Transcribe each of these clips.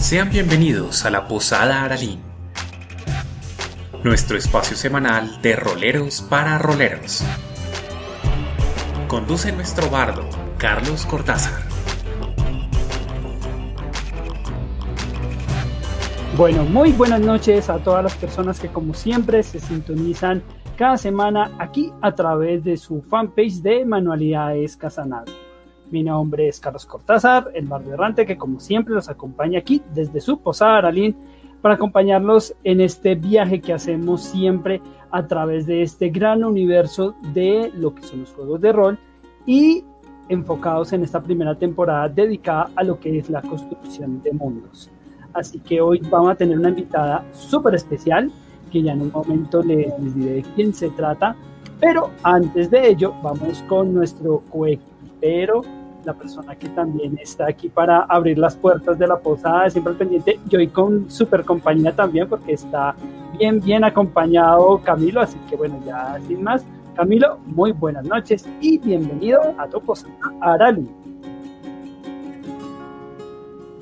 Sean bienvenidos a la Posada Aralín, nuestro espacio semanal de roleros para roleros. Conduce nuestro bardo, Carlos Cortázar. Bueno, muy buenas noches a todas las personas que como siempre se sintonizan cada semana aquí a través de su fanpage de Manualidades Casanago. Mi nombre es Carlos Cortázar, el barrio errante que como siempre los acompaña aquí desde su posada Aralín para acompañarlos en este viaje que hacemos siempre a través de este gran universo de lo que son los juegos de rol y enfocados en esta primera temporada dedicada a lo que es la construcción de mundos. Así que hoy vamos a tener una invitada súper especial que ya en un momento les, les diré de quién se trata, pero antes de ello vamos con nuestro coequipero la persona que también está aquí para abrir las puertas de la posada, siempre pendiente, y hoy con super compañía también, porque está bien, bien acompañado Camilo, así que bueno, ya sin más, Camilo, muy buenas noches y bienvenido a tu posada Arali.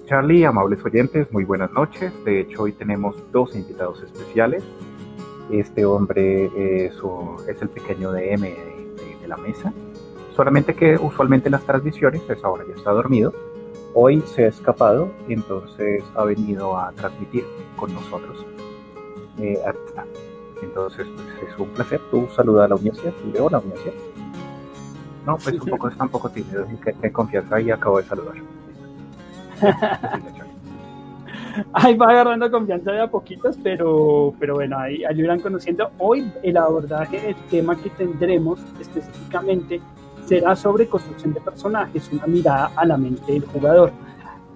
Charlie, amables oyentes, muy buenas noches. De hecho, hoy tenemos dos invitados especiales. Este hombre es, es el pequeño DM de, de la mesa, solamente que usualmente en las transmisiones, pues ahora ya está dormido, hoy se ha escapado y entonces ha venido a transmitir con nosotros. Eh, entonces, pues es un placer. Tú saluda a la audiencia, tú leo la audiencia. No, pues un poco, está un poco tímido, que ten confianza y acabo de saludar. ahí va agarrando confianza de a poquitos, pero, pero bueno, ahí, ahí irán conociendo. Hoy el abordaje, el tema que tendremos específicamente será sobre construcción de personajes, una mirada a la mente del jugador.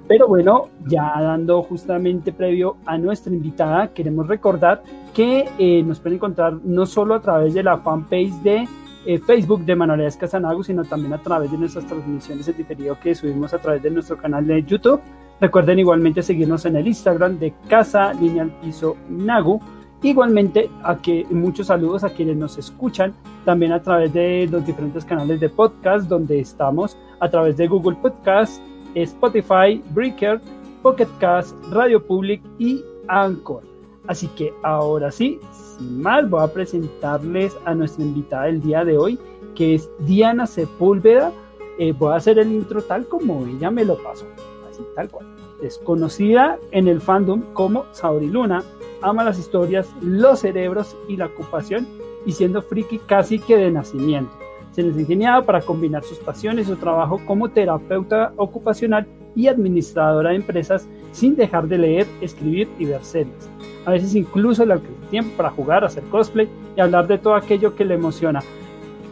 Pero bueno, ya dando justamente previo a nuestra invitada, queremos recordar que eh, nos pueden encontrar no solo a través de la fanpage de eh, Facebook de Manualidades Casanago, sino también a través de nuestras transmisiones en diferido que subimos a través de nuestro canal de YouTube. Recuerden igualmente seguirnos en el Instagram de Casa Lineal Piso Nagu Igualmente, a que muchos saludos a quienes nos escuchan también a través de los diferentes canales de podcast donde estamos, a través de Google Podcast, Spotify, Breaker, Pocket Cast, Radio Public y Anchor. Así que ahora sí, sin más, voy a presentarles a nuestra invitada del día de hoy, que es Diana Sepúlveda. Eh, voy a hacer el intro tal como ella me lo pasó, así tal cual. Es conocida en el fandom como Saori Luna, ama las historias, los cerebros y la ocupación y siendo friki casi que de nacimiento. Se les ingeniaba para combinar sus pasiones su trabajo como terapeuta ocupacional y administradora de empresas sin dejar de leer, escribir y ver series. A veces incluso le alcanza tiempo para jugar, hacer cosplay y hablar de todo aquello que le emociona.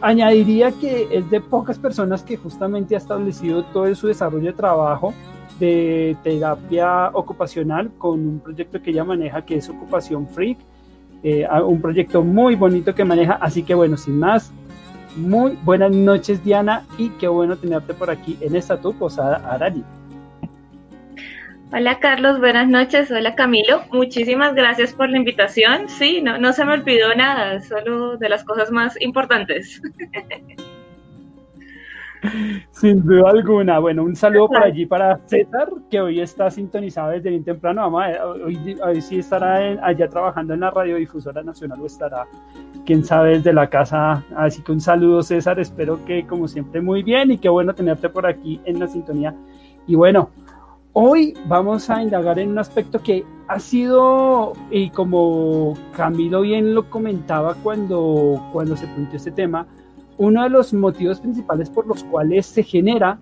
Añadiría que es de pocas personas que justamente ha establecido todo su desarrollo de trabajo de terapia ocupacional con un proyecto que ella maneja que es Ocupación Freak, eh, un proyecto muy bonito que maneja, así que bueno, sin más, muy buenas noches Diana y qué bueno tenerte por aquí en esta tu posada Arali. Hola Carlos, buenas noches. Hola Camilo, muchísimas gracias por la invitación. Sí, no, no se me olvidó nada, solo de las cosas más importantes. Sin duda alguna. Bueno, un saludo por allí para César, que hoy está sintonizado desde bien temprano. Vamos a ver, hoy, sí estará allá trabajando en la radiodifusora nacional o estará, quién sabe, desde la casa. Así que un saludo, César. Espero que, como siempre, muy bien y qué bueno tenerte por aquí en la sintonía. Y bueno, hoy vamos a indagar en un aspecto que ha sido, y como Camilo bien lo comentaba cuando, cuando se planteó este tema, uno de los motivos principales por los cuales se genera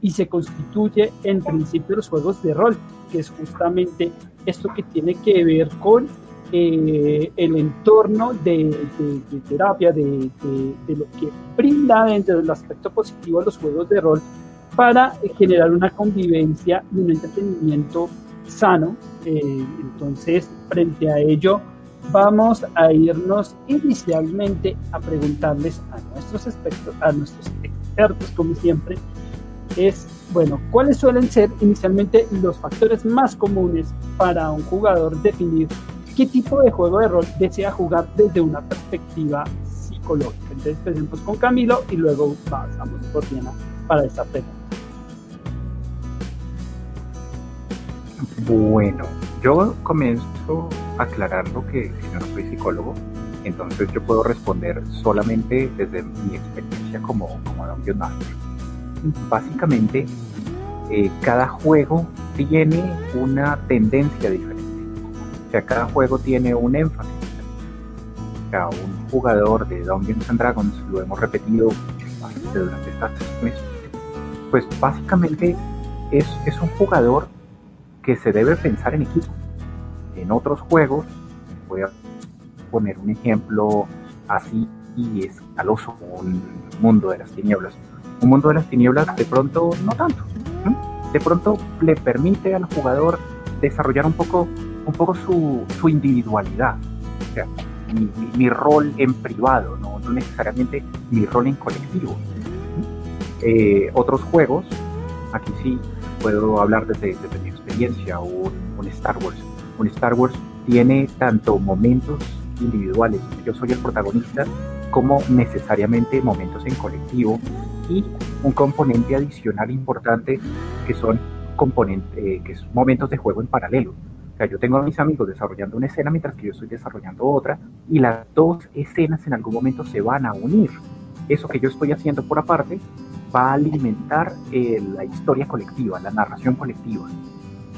y se constituye en principio los juegos de rol, que es justamente esto que tiene que ver con eh, el entorno de, terapia, de, lo que brinda dentro del aspecto positivo los juegos de rol para generar una convivencia y un entretenimiento sano. Eh, entonces, frente a ello, vamos a irnos inicialmente a preguntarles a nuestros expertos, a nuestros expertos, como siempre, es, bueno, ¿cuáles suelen ser inicialmente los factores más comunes para un jugador definir qué tipo de juego de rol desea jugar desde una perspectiva psicológica? Entonces, empecemos con Camilo y luego pasamos por Diana para esta pregunta. Bueno, yo comienzo aclarando que, que yo no soy psicólogo, entonces yo puedo responder solamente desde mi experiencia como, como Dungeon Master. Básicamente, eh, cada juego tiene una tendencia diferente. O sea, cada juego tiene un énfasis. O sea, un jugador de Dungeons and Dragons, lo hemos repetido durante estas meses, pues básicamente es, es un jugador que se debe pensar en equipo. En otros juegos, voy a poner un ejemplo así y escaloso, un mundo de las tinieblas. Un mundo de las tinieblas de pronto no tanto. De pronto le permite al jugador desarrollar un poco, un poco su, su individualidad. O sea, mi, mi, rol en privado, no, no, necesariamente mi rol en colectivo. Eh, otros juegos, aquí sí puedo hablar desde, desde mi experiencia, un, un Star Wars. Un Star Wars tiene tanto momentos individuales, yo soy el protagonista, como necesariamente momentos en colectivo y un componente adicional importante que son componentes, eh, que son momentos de juego en paralelo. O sea, yo tengo a mis amigos desarrollando una escena mientras que yo estoy desarrollando otra y las dos escenas en algún momento se van a unir. Eso que yo estoy haciendo por aparte va a alimentar eh, la historia colectiva, la narración colectiva.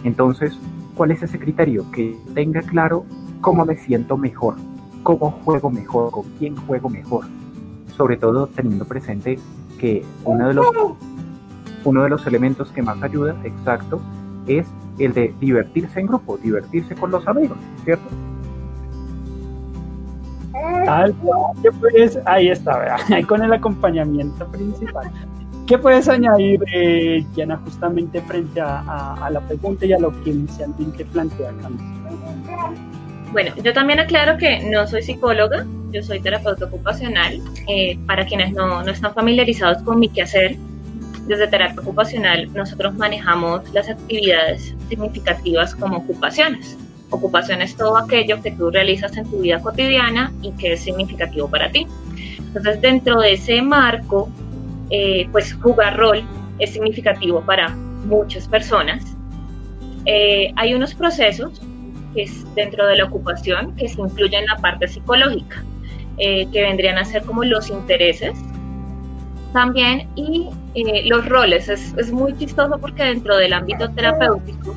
Entonces, ¿cuál es ese criterio? Que tenga claro cómo me siento mejor, cómo juego mejor, con quién juego mejor. Sobre todo teniendo presente que uno de los, uno de los elementos que más ayuda, exacto, es el de divertirse en grupo, divertirse con los amigos, ¿cierto? Tal ¿Qué puedes, ahí está, ahí con el acompañamiento principal. ¿Qué puedes añadir, eh, justamente frente a, a, a, la pregunta y a lo que inicialmente plantea Camila? Bueno, yo también aclaro que no soy psicóloga, yo soy terapeuta ocupacional. Eh, para quienes no, no están familiarizados con mi quehacer, desde terapia ocupacional nosotros manejamos las actividades significativas como ocupaciones. Ocupación es todo aquello que tú realizas en tu vida cotidiana y que es significativo para ti. Entonces, dentro de ese marco, eh, pues jugar rol es significativo para muchas personas. Eh, hay unos procesos que es dentro de la ocupación que se incluyen en la parte psicológica, eh, que vendrían a ser como los intereses también y los roles. Es, es, muy chistoso porque dentro del ámbito terapéutico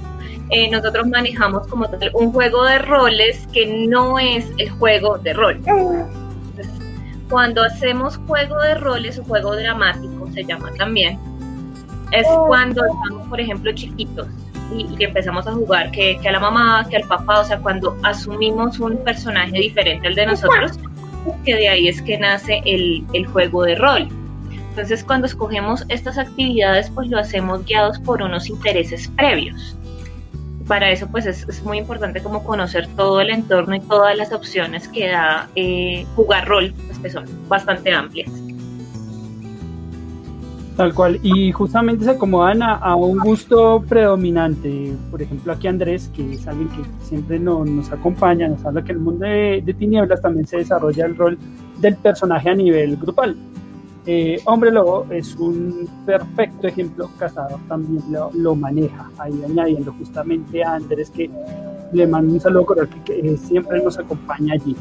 nosotros manejamos como tal un juego de roles que no es el juego de rol. Cuando hacemos juego de roles o juego dramático, se llama también, es cuando estamos, por ejemplo, chiquitos y, y, empezamos a jugar que, que, a la mamá, que al papá, o sea, cuando asumimos un personaje diferente al de nosotros, que de ahí es que nace el, el juego de rol. Entonces, cuando escogemos estas actividades, pues lo hacemos guiados por unos intereses previos. Para eso, pues es, muy importante como conocer todo el entorno y todas las opciones que da eh, jugar rol, pues que son bastante amplias. Tal cual, y justamente se acomodan a, un gusto predominante. Por ejemplo, aquí Andrés, que es alguien que siempre no, nos acompaña, nos habla que en el mundo de, de, tinieblas también se desarrolla el rol del personaje a nivel grupal. Eh, Hombre Lobo es un perfecto ejemplo, Cazador también lo, lo, maneja, ahí añadiendo justamente a Andrés que le mando un saludo cordial que, siempre nos acompaña allí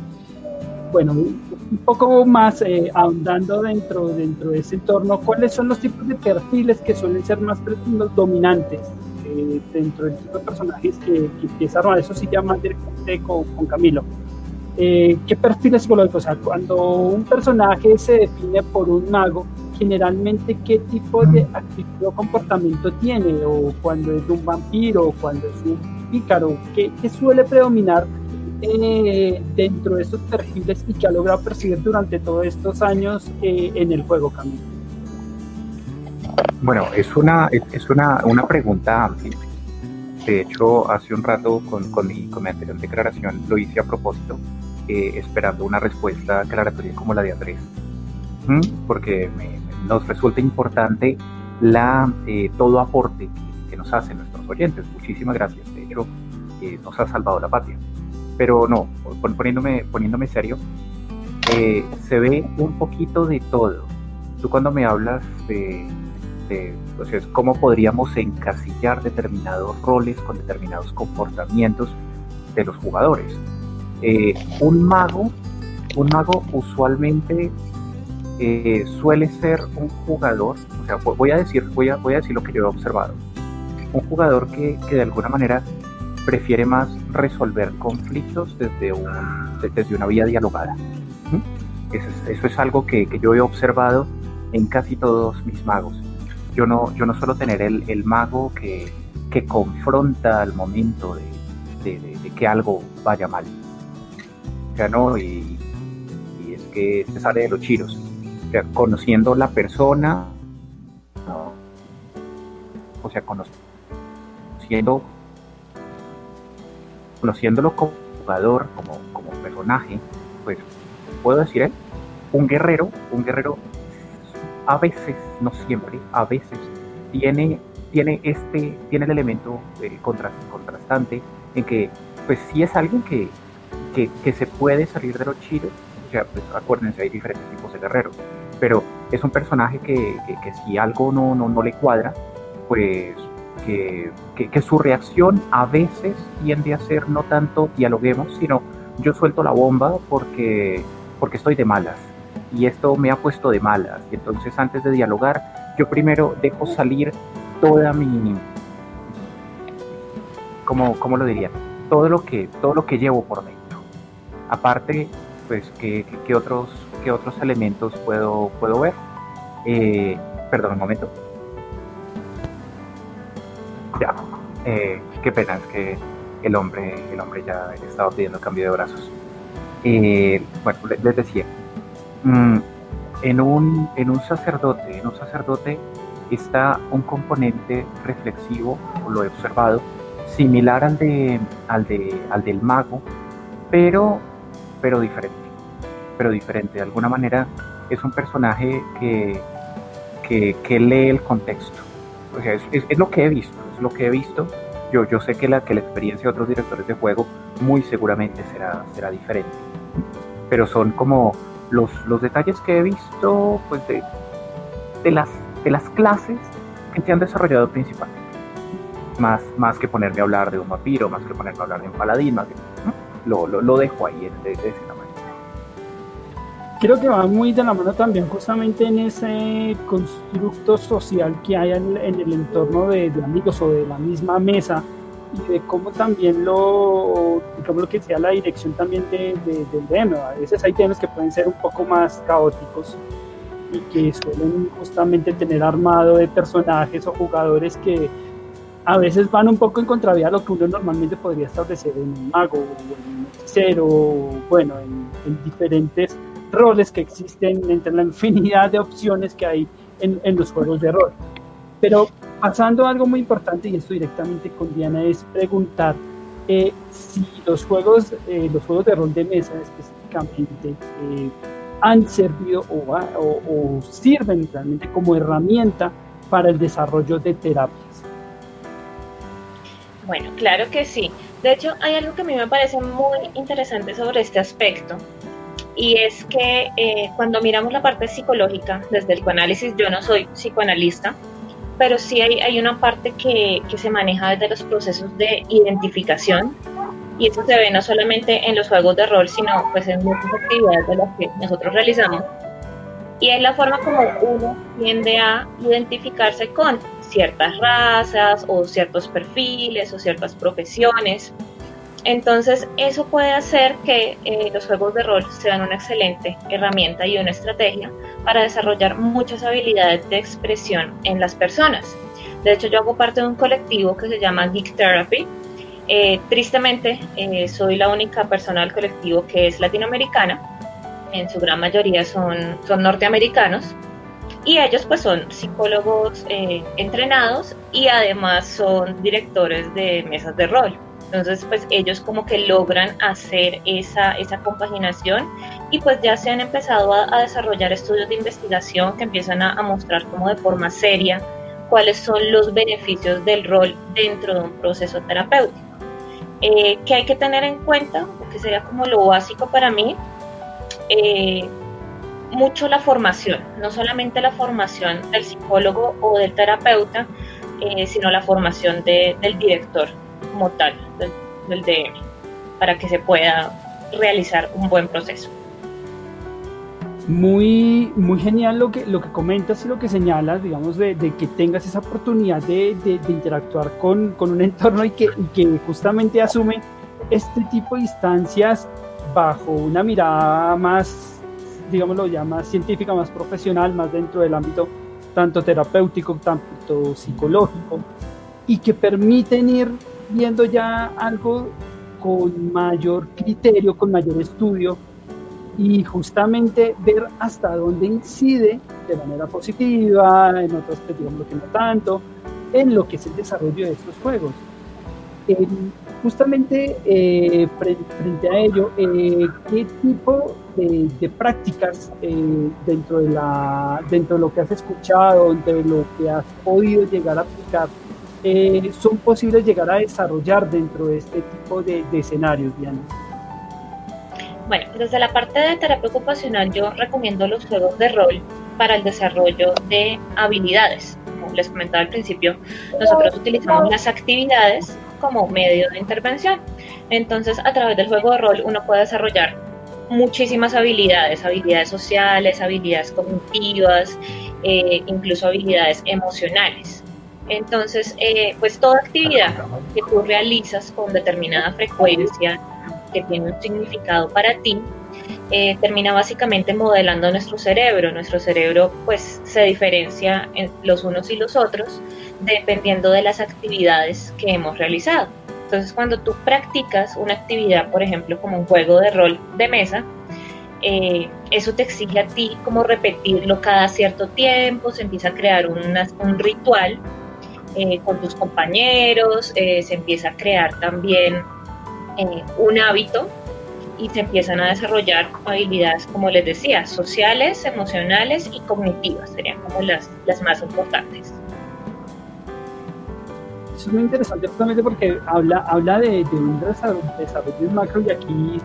bueno, un poco más eh, ahondando dentro, dentro de ese entorno, ¿cuáles son los tipos de perfiles que suelen ser más dominantes eh, dentro del tipo de personajes que, que empieza a armar? Eso sí ya más directamente con, con Camilo. Eh, ¿Qué perfiles psicológicos? O sea, cuando un personaje se define por un mago, generalmente qué tipo de actitud o comportamiento tiene, o cuando es un vampiro, o cuando es un pícaro, ¿qué, qué suele predominar eh, dentro de estos perfiles y que ha logrado percibir durante todos estos años eh, en el juego, Camilo? Bueno, es una, es una, una pregunta amplia. De hecho, hace un rato con, con, mi, con mi anterior declaración lo hice a propósito, eh, esperando una respuesta aclaratoria como la de Andrés. ¿Mm? Porque me, nos resulta importante la, eh, todo aporte que, que, nos hacen nuestros oyentes. Muchísimas gracias. De hecho, eh, nos ha salvado la patria pero no, poniéndome, poniéndome serio, eh, se ve un poquito de todo. Tú cuando me hablas de, de entonces, cómo podríamos encasillar determinados roles con determinados comportamientos de los jugadores. Eh, un mago, un mago usualmente eh, suele ser un jugador, o sea, voy a decir, voy a, voy a decir lo que yo he observado, un jugador que, que de alguna manera prefiere más resolver conflictos desde, un, desde una vía dialogada. Eso es, eso es algo que, que, yo he observado en casi todos mis magos. Yo no, yo no suelo tener el, el mago que, que, confronta al momento de, de, que algo vaya mal. O sea, no, y, y es que se sale de los chiros. O sea, conociendo la persona, o sea, conociendo conociéndolo como jugador, como, como personaje, pues puedo decir él, un guerrero, un guerrero a veces, no siempre, a veces tiene, tiene este, tiene el elemento eh, contrastante en que, pues sí es alguien que, que, que, se puede salir de los chiros, o sea, pues acuérdense, hay diferentes tipos de guerreros, pero es un personaje que, que si algo no, no, no le cuadra, pues que, que, que, su reacción a veces tiende a ser no tanto dialoguemos, sino yo suelto la bomba porque, porque estoy de malas y esto me ha puesto de malas. Entonces antes de dialogar, yo primero dejo salir toda mi, ¿cómo, cómo lo diría? Todo lo que, todo lo que llevo por dentro. Aparte, pues, ¿qué, qué otros, qué otros elementos puedo, puedo ver? Eh, perdón un momento. Ya, eh, qué pena, es que el hombre, el hombre ya estaba pidiendo cambio de brazos. Eh, bueno, les decía, en, un, en un sacerdote, en un sacerdote está un componente reflexivo, lo he observado, similar al, de, al, de, al del mago, pero, pero diferente. Pero diferente. De alguna manera es un personaje que, que, que lee el contexto. O sea, es, es, es, lo que he visto, es lo que he visto. Yo, yo sé que la, que la experiencia de otros directores de juego muy seguramente será, será diferente. Pero son como los, los detalles que he visto pues de, de, las, de las clases que se han desarrollado principalmente. Más, más que ponerme a hablar de un vampiro, más que ponerme a hablar de un paladín, más que, lo, lo, lo, dejo ahí de, de ese tamaño creo que va muy de la mano también justamente en ese constructo social que hay en, en el entorno de, de, amigos o de la misma mesa y de cómo también lo, digamos lo que sea la dirección también de, de, del DM. A veces hay temas que pueden ser un poco más caóticos y que suelen justamente tener armado de personajes o jugadores que a veces van un poco en contravía a lo que uno normalmente podría establecer en un mago o en un hechicero, bueno, en, en diferentes roles que existen entre la infinidad de opciones que hay en, en, los juegos de rol. Pero pasando algo muy importante, y esto directamente con Diana, es preguntar eh, si los juegos, eh, los juegos de rol de mesa específicamente eh, han servido o, o, sirven realmente como herramienta para el desarrollo de terapias. Bueno, claro que sí. De hecho, hay algo que a mí me parece muy interesante sobre este aspecto, y es que cuando miramos la parte psicológica desde el psicoanálisis, yo no soy psicoanalista, pero sí hay, hay una parte que, que, se maneja desde los procesos de identificación y eso se ve no solamente en los juegos de rol, sino pues en muchas actividades de las que nosotros realizamos. Y es la forma como uno tiende a identificarse con ciertas razas o ciertos perfiles o ciertas profesiones. Entonces, eso puede hacer que eh, los juegos de rol sean una excelente herramienta y una estrategia para desarrollar muchas habilidades de expresión en las personas. De hecho, yo hago parte de un colectivo que se llama Geek Therapy. Eh, tristemente, eh, soy la única persona del colectivo que es latinoamericana. En su gran mayoría son, son norteamericanos. Y ellos pues son psicólogos entrenados y además son directores de mesas de rol. Entonces, pues ellos como que logran hacer esa, esa compaginación y pues ya se han empezado a, desarrollar estudios de investigación que empiezan a, mostrar como de forma seria cuáles son los beneficios del rol dentro de un proceso terapéutico. Eh, que hay que tener en cuenta, que sería como lo básico para mí, eh, mucho la formación, no solamente la formación del psicólogo o del terapeuta, eh, sino la formación del director como tal, del, del DM, para que se pueda realizar un buen proceso. Muy, muy genial lo que, lo que comentas y lo que señalas, digamos, de, que tengas esa oportunidad de, interactuar con, un entorno y que, que justamente asume este tipo de instancias bajo una mirada más, digámoslo ya, más científica, más profesional, más dentro del ámbito tanto terapéutico, tanto psicológico, y que permiten ir viendo ya algo con mayor criterio, con mayor estudio, y justamente ver hasta dónde incide de manera positiva, en otros digamos que no tanto, en lo que es el desarrollo de estos juegos. justamente eh, frente, a ello, eh, ¿qué tipo de, prácticas eh, dentro, de la, dentro de lo que has escuchado, dentro de lo que has podido llegar a aplicar, son posibles llegar a desarrollar dentro de este tipo de, de escenarios, Diana? Bueno, desde la parte de terapia ocupacional yo recomiendo los juegos de rol para el desarrollo de habilidades. Como les comentaba al principio, nosotros utilizamos las actividades como medio de intervención. Entonces, a través del juego de rol uno puede desarrollar muchísimas habilidades, habilidades sociales, habilidades cognitivas, eh, incluso habilidades emocionales. Entonces, eh, pues toda actividad que tú realizas con determinada frecuencia que tiene un significado para ti, eh, termina básicamente modelando nuestro cerebro. Nuestro cerebro pues se diferencia en los unos y los otros dependiendo de las actividades que hemos realizado. Entonces cuando tú practicas una actividad, por ejemplo, como un juego de rol de mesa, eh, eso te exige a ti como repetirlo cada cierto tiempo, se empieza a crear un ritual eh, con tus compañeros, se empieza a crear también eh, un hábito y se empiezan a desarrollar habilidades, como les decía, sociales, emocionales y cognitivas, serían como las, las más importantes. Eso es muy interesante justamente porque habla, habla de, un desarrollo, macro y aquí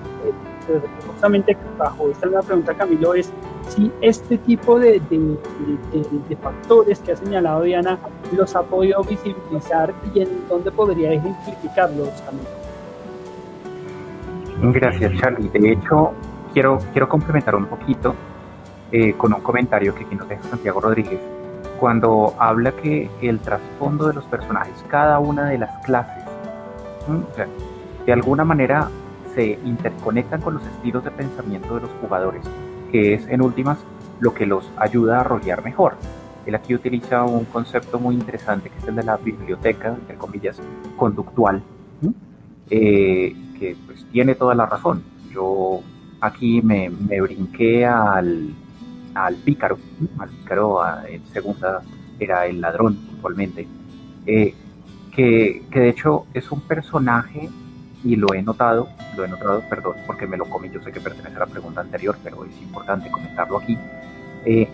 eh, justamente bajo esta nueva pregunta Camilo es si este tipo de, de, factores que ha señalado Diana los ha podido visibilizar y en dónde podría ejemplificarlos Camilo. Gracias, Charlie. De hecho, quiero, quiero complementar un poquito eh, con un comentario que aquí nos deja Santiago Rodríguez, cuando habla que el trasfondo de los personajes, cada una de las clases, de alguna manera se interconectan con los estilos de pensamiento de los jugadores, que es en últimas lo que los ayuda a rolear mejor. Él aquí utiliza un concepto muy interesante que es el de la biblioteca, entre comillas, conductual, eh, que pues tiene toda la razón. Yo aquí me, brinqué al, al pícaro, al pícaro en segunda era el ladrón puntualmente, eh, que, de hecho es un personaje y lo he notado, lo he notado, perdón, porque me lo comí, yo sé que pertenece a la pregunta anterior, pero es importante comentarlo aquí. Eh,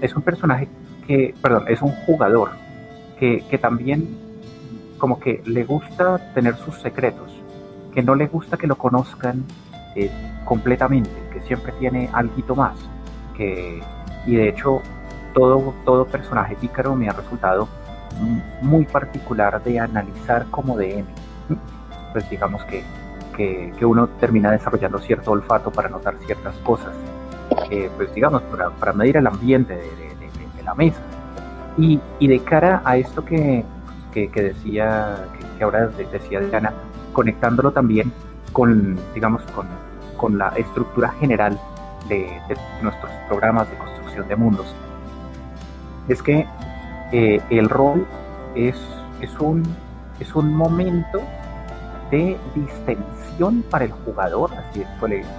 es un personaje que, perdón, es un jugador que, que también como que le gusta tener sus secretos, que no le gusta que lo conozcan eh, completamente, que siempre tiene algo más. Que, y de hecho, todo, todo personaje pícaro me ha resultado muy particular de analizar como DM. Pues digamos que, que, uno termina desarrollando cierto olfato para notar ciertas cosas, pues digamos, para, para, medir el ambiente de, la mesa. Y, y, de cara a esto que, que, decía, que, ahora decía Diana, conectándolo también con, digamos, con, con la estructura general de, nuestros programas de construcción de mundos. Es que eh, el rol es, es, un, es un momento de distensión para el jugador, así,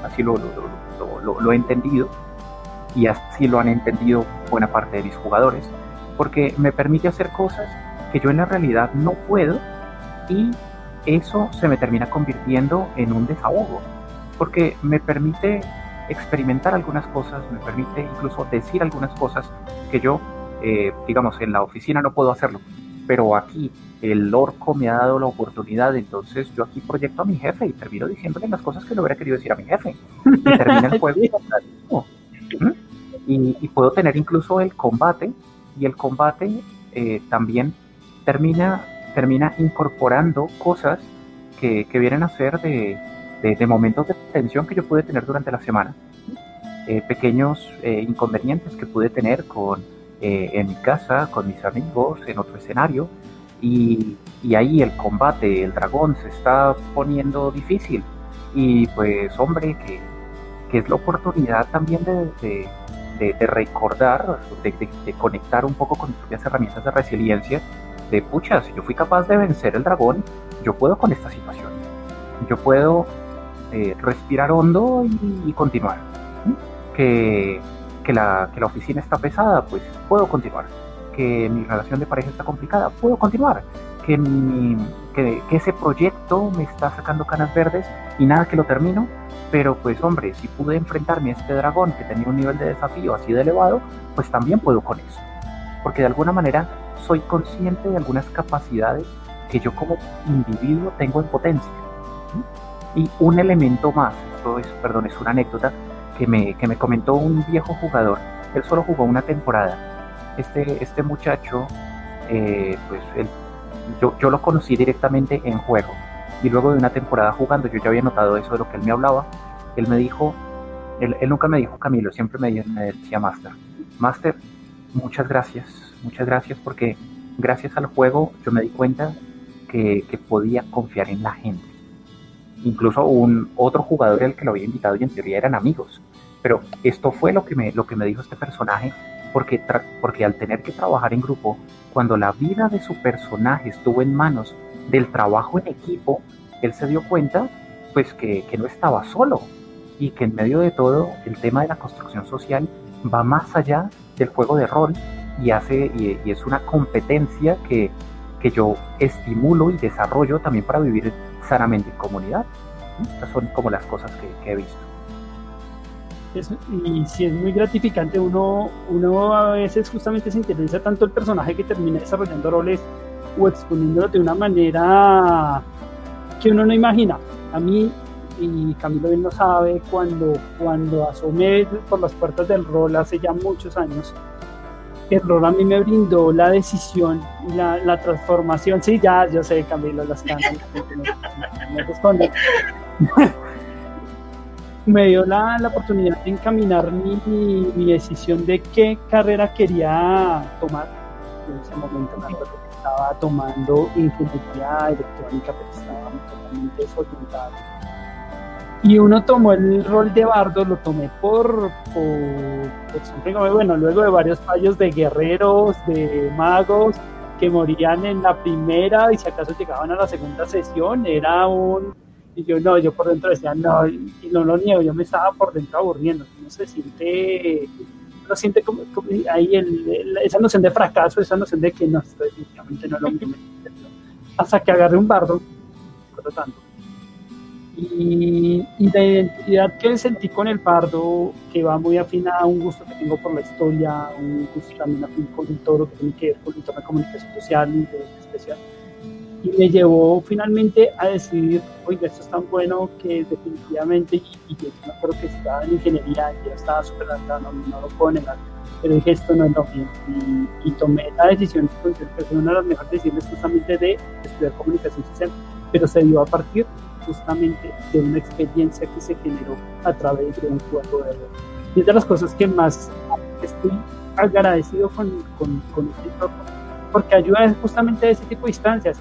así lo, lo, lo, he entendido, y así lo han entendido buena parte de mis jugadores, porque me permite hacer cosas que yo en la realidad no puedo y eso se me termina convirtiendo en un desahogo, porque me permite experimentar algunas cosas, me permite incluso decir algunas cosas que yo, eh, digamos, en la oficina no puedo hacerlo, pero aquí el orco me ha dado la oportunidad, entonces yo aquí proyecto a mi jefe y termino diciéndole las cosas que no hubiera querido decir a mi jefe. Y termina el juego. ¿Mm? Y, puedo tener incluso el combate, y el combate eh, también termina, termina incorporando cosas que, vienen a ser de, de, momentos de tensión que yo pude tener durante la semana. Eh, pequeños eh, inconvenientes que pude tener con, en mi casa, con mis amigos, en otro escenario. Y, ahí el combate, el dragón se está poniendo difícil. Y pues hombre, que, que es la oportunidad también de, recordar, de, conectar un poco con mis propias herramientas de resiliencia, de pucha, si yo fui capaz de vencer el dragón, yo puedo con esta situación. Yo puedo eh, respirar hondo y, continuar. Que la oficina está pesada, pues puedo continuar. Que mi relación de pareja está complicada, puedo continuar que, que, ese proyecto me está sacando canas verdes y nada que lo termino, pero pues hombre, si pude enfrentarme a este dragón que tenía un nivel de desafío así de elevado, pues también puedo con eso. Porque de alguna manera soy consciente de algunas capacidades que yo como individuo tengo en potencia. Y un elemento más, esto es, perdón, es una anécdota que me, que me comentó un viejo jugador. Él solo jugó una temporada. Este, este muchacho, eh, pues él yo, yo lo conocí directamente en juego. Y luego de una temporada jugando, yo ya había notado eso de lo que él me hablaba. Él me dijo, él, nunca me dijo Camilo, siempre me, decía Master. Master, muchas gracias, muchas gracias porque gracias al juego yo me di cuenta que, que podía confiar en la gente. Incluso un otro jugador el que lo había invitado y en teoría eran amigos. Pero esto fue lo que me, lo que me dijo este personaje porque, porque al tener que trabajar en grupo, cuando la vida de su personaje estuvo en manos del trabajo en equipo, él se dio cuenta pues que, no estaba solo y que en medio de todo el tema de la construcción social va más allá del juego de rol y, hace, y, es una competencia que, que, yo estimulo y desarrollo también para vivir sanamente en comunidad. Estas son como las cosas que he visto y si es muy gratificante, uno, uno a veces justamente se interesa tanto el personaje que termina desarrollando roles o exponiéndolo de una manera que uno no imagina. A mí, y Camilo bien lo sabe, cuando, cuando asomé por las puertas del rol hace ya muchos años, el rol a mí me brindó la decisión, la, la transformación. Sí, ya, yo sé, Camilo, las canas, no, responde me dio la, la oportunidad de encaminar mi, mi, decisión de qué carrera quería tomar. En ese momento me estaba tomando ingeniería electrónica, pero estaba totalmente desorientado. Y uno tomó el rol de bardo, lo tomé por, por, siempre, bueno, luego de varios fallos de guerreros, de magos, que morían en la primera y si acaso llegaban a la segunda sesión, era un y yo no, yo por dentro decía, no, y no lo niego, yo me estaba por dentro aburriendo, no se siente, no siente como, ahí el, esa noción de fracaso, esa noción de que no, esto definitivamente no es lo mismo. Hasta que agarré un bardo, por lo tanto. Y, y, la identidad que sentí con el bardo, que va muy afín a un gusto que tengo por la historia, un gusto también afín con todo lo que tiene que ver con el tema de comunicación social, de especial y me llevó finalmente a decidir, oiga, esto es tan bueno que definitivamente, y, yo me acuerdo que estaba en ingeniería, y ya estaba súper adaptado, no, lo puedo negar, pero dije, esto no es lo mío, y, tomé la decisión, que fue una de las mejores decisiones justamente de estudiar comunicación social, pero se dio a partir justamente de una experiencia que se generó a través de un juego de rol. Y es de las cosas que más estoy agradecido con, con, con este porque ayuda justamente a ese tipo de instancias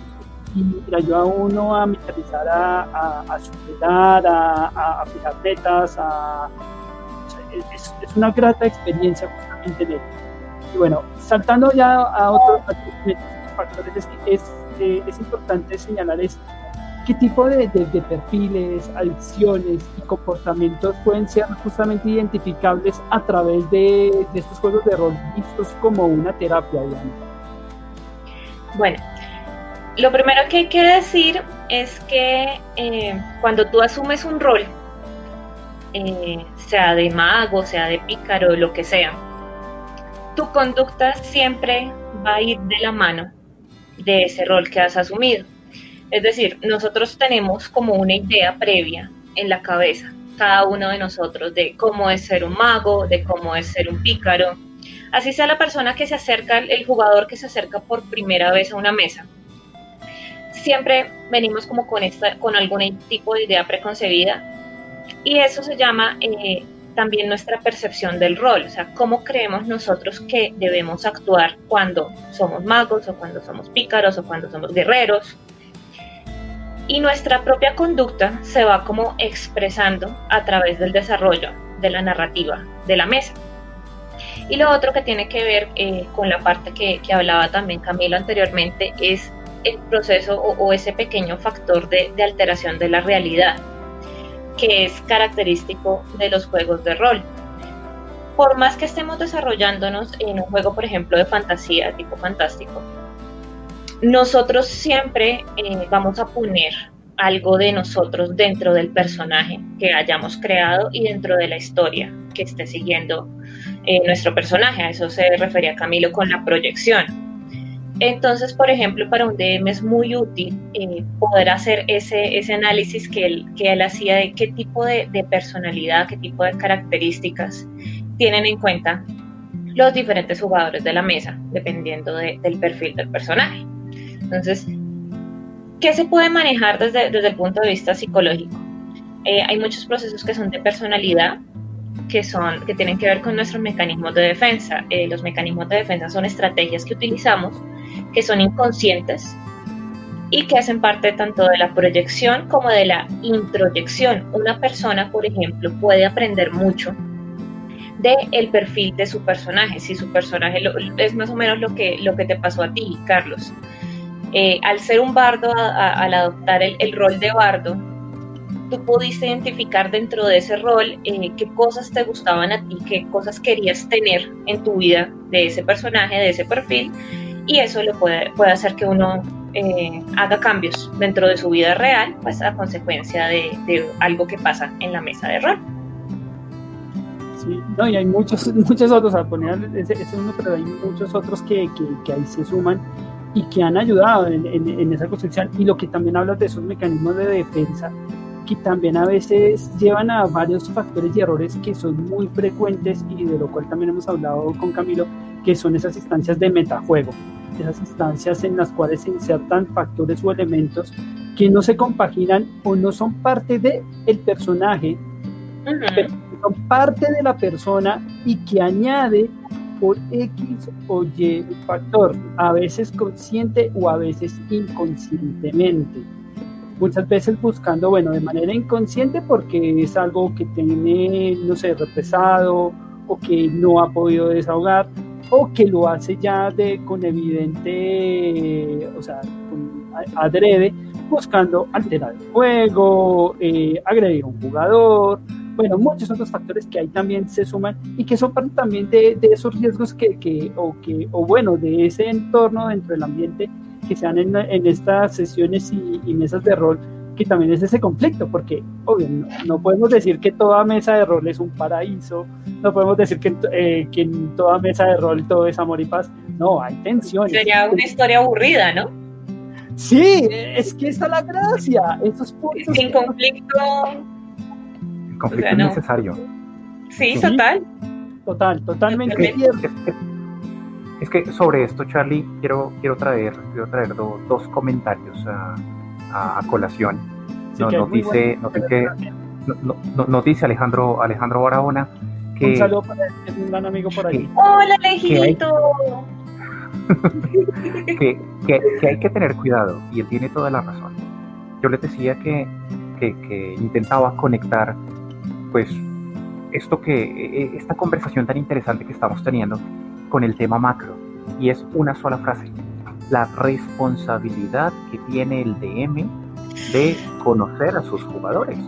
y le ayuda a uno a mentalizar, a, a, a a, fijar metas, a, es, es, una grata experiencia justamente de Y bueno, saltando ya a otros factores, es, es, eh, es importante señalar es qué tipo de, de, perfiles, adicciones y comportamientos pueden ser justamente identificables a través de, de estos juegos de rol vistos como una terapia, digamos. Bueno, lo primero que hay que decir es que eh, cuando tú asumes un rol, eh, sea de mago, sea de pícaro, lo que sea, tu conducta siempre va a ir de la mano de ese rol que has asumido. Es decir, nosotros tenemos como una idea previa en la cabeza. cada uno de nosotros de cómo es ser un mago, de cómo es ser un pícaro. Así sea la persona que se acerca, el jugador que se acerca por primera vez a una mesa. Siempre venimos como con, esta, con algún tipo de idea preconcebida y eso se llama eh, también nuestra percepción del rol, o sea, cómo creemos nosotros que debemos actuar cuando somos magos o cuando somos pícaros o cuando somos guerreros. Y nuestra propia conducta se va como expresando a través del desarrollo de la narrativa de la mesa. Y lo otro que tiene que ver eh, con la parte que, hablaba también Camilo anteriormente es el proceso o, ese pequeño factor de alteración de la realidad que es característico de los juegos de rol. Por más que estemos desarrollándonos en un juego, por ejemplo, de fantasía, tipo fantástico, nosotros siempre eh, vamos a poner algo de nosotros dentro del personaje que hayamos creado y dentro de la historia que esté siguiendo eh, nuestro personaje. A eso se refería Camilo con la proyección. Entonces, por ejemplo, para un DM es muy útil eh, poder hacer ese, ese análisis que él, que él hacía de qué tipo de, personalidad, qué tipo de características tienen en cuenta los diferentes jugadores de la mesa, dependiendo del perfil del personaje. Entonces, ¿qué se puede manejar desde, desde el punto de vista psicológico? Eh, hay muchos procesos que son de personalidad, que, son, que tienen que ver con nuestros mecanismos de defensa. Eh, los mecanismos de defensa son estrategias que utilizamos que son inconscientes y que hacen parte tanto de la proyección como de la introyección. Una persona, por ejemplo, puede aprender mucho del el perfil de su personaje. Si su personaje es más o menos lo que, lo que te pasó a ti, Carlos. Eh, al ser un bardo, al adoptar el, el, rol de bardo, tú pudiste identificar dentro de ese rol eh, qué cosas te gustaban a ti, qué cosas querías tener en tu vida de ese personaje, de ese perfil, y eso le puede, puede hacer que uno eh, haga cambios dentro de su vida real, pues a consecuencia de, algo que pasa en la mesa de rol. Sí, no, y hay muchos, muchos otros, a poner ese, uno, pero hay muchos otros que, que, ahí se suman y que han ayudado en, en, esa construcción. Y lo que también hablas de esos mecanismos de defensa, que también a veces llevan a varios factores y errores que son muy frecuentes y de lo cual también hemos hablado con Camilo, que son esas instancias de metajuego, esas instancias en las cuales se insertan factores o elementos que no se compaginan o no son parte del el personaje, pero son parte de la persona y que añade por X o Y factor, a veces consciente o a veces inconscientemente. Muchas veces buscando, bueno, de manera inconsciente porque es algo que tiene, no sé, represado o que no ha podido desahogar, o que lo hace ya de, con evidente, o sea, adrede, buscando alterar el juego, eh, agredir a un jugador, bueno, muchos otros factores que ahí también se suman y que son parte también de, de esos riesgos que, que, o que, o bueno, de ese entorno dentro del ambiente que se dan en, estas sesiones y mesas de rol que también es ese conflicto, porque obvio, no, podemos decir que toda mesa de rol es un paraíso, no podemos decir que, eh, que en toda mesa de rol todo es amor y paz, no, hay tensiones. Sería una historia aburrida, ¿no? Sí, es que esa es la gracia, esos puntos. Sin conflicto. El conflicto es necesario. Sí, total. Total, totalmente Es que sobre esto, Charlie, quiero, quiero traer, quiero traer dos comentarios a, a, colación. nos, dice, nos, dice, Alejandro, Alejandro Barahona que... Un saludo para un gran amigo por ahí. Hola, Alejito. Que, que, que, hay que tener cuidado y él tiene toda la razón. Yo les decía que, que intentaba conectar pues esto que e, e, esta conversación tan interesante que estamos teniendo con el tema macro y es una sola frase la responsabilidad que tiene el DM de conocer a sus jugadores.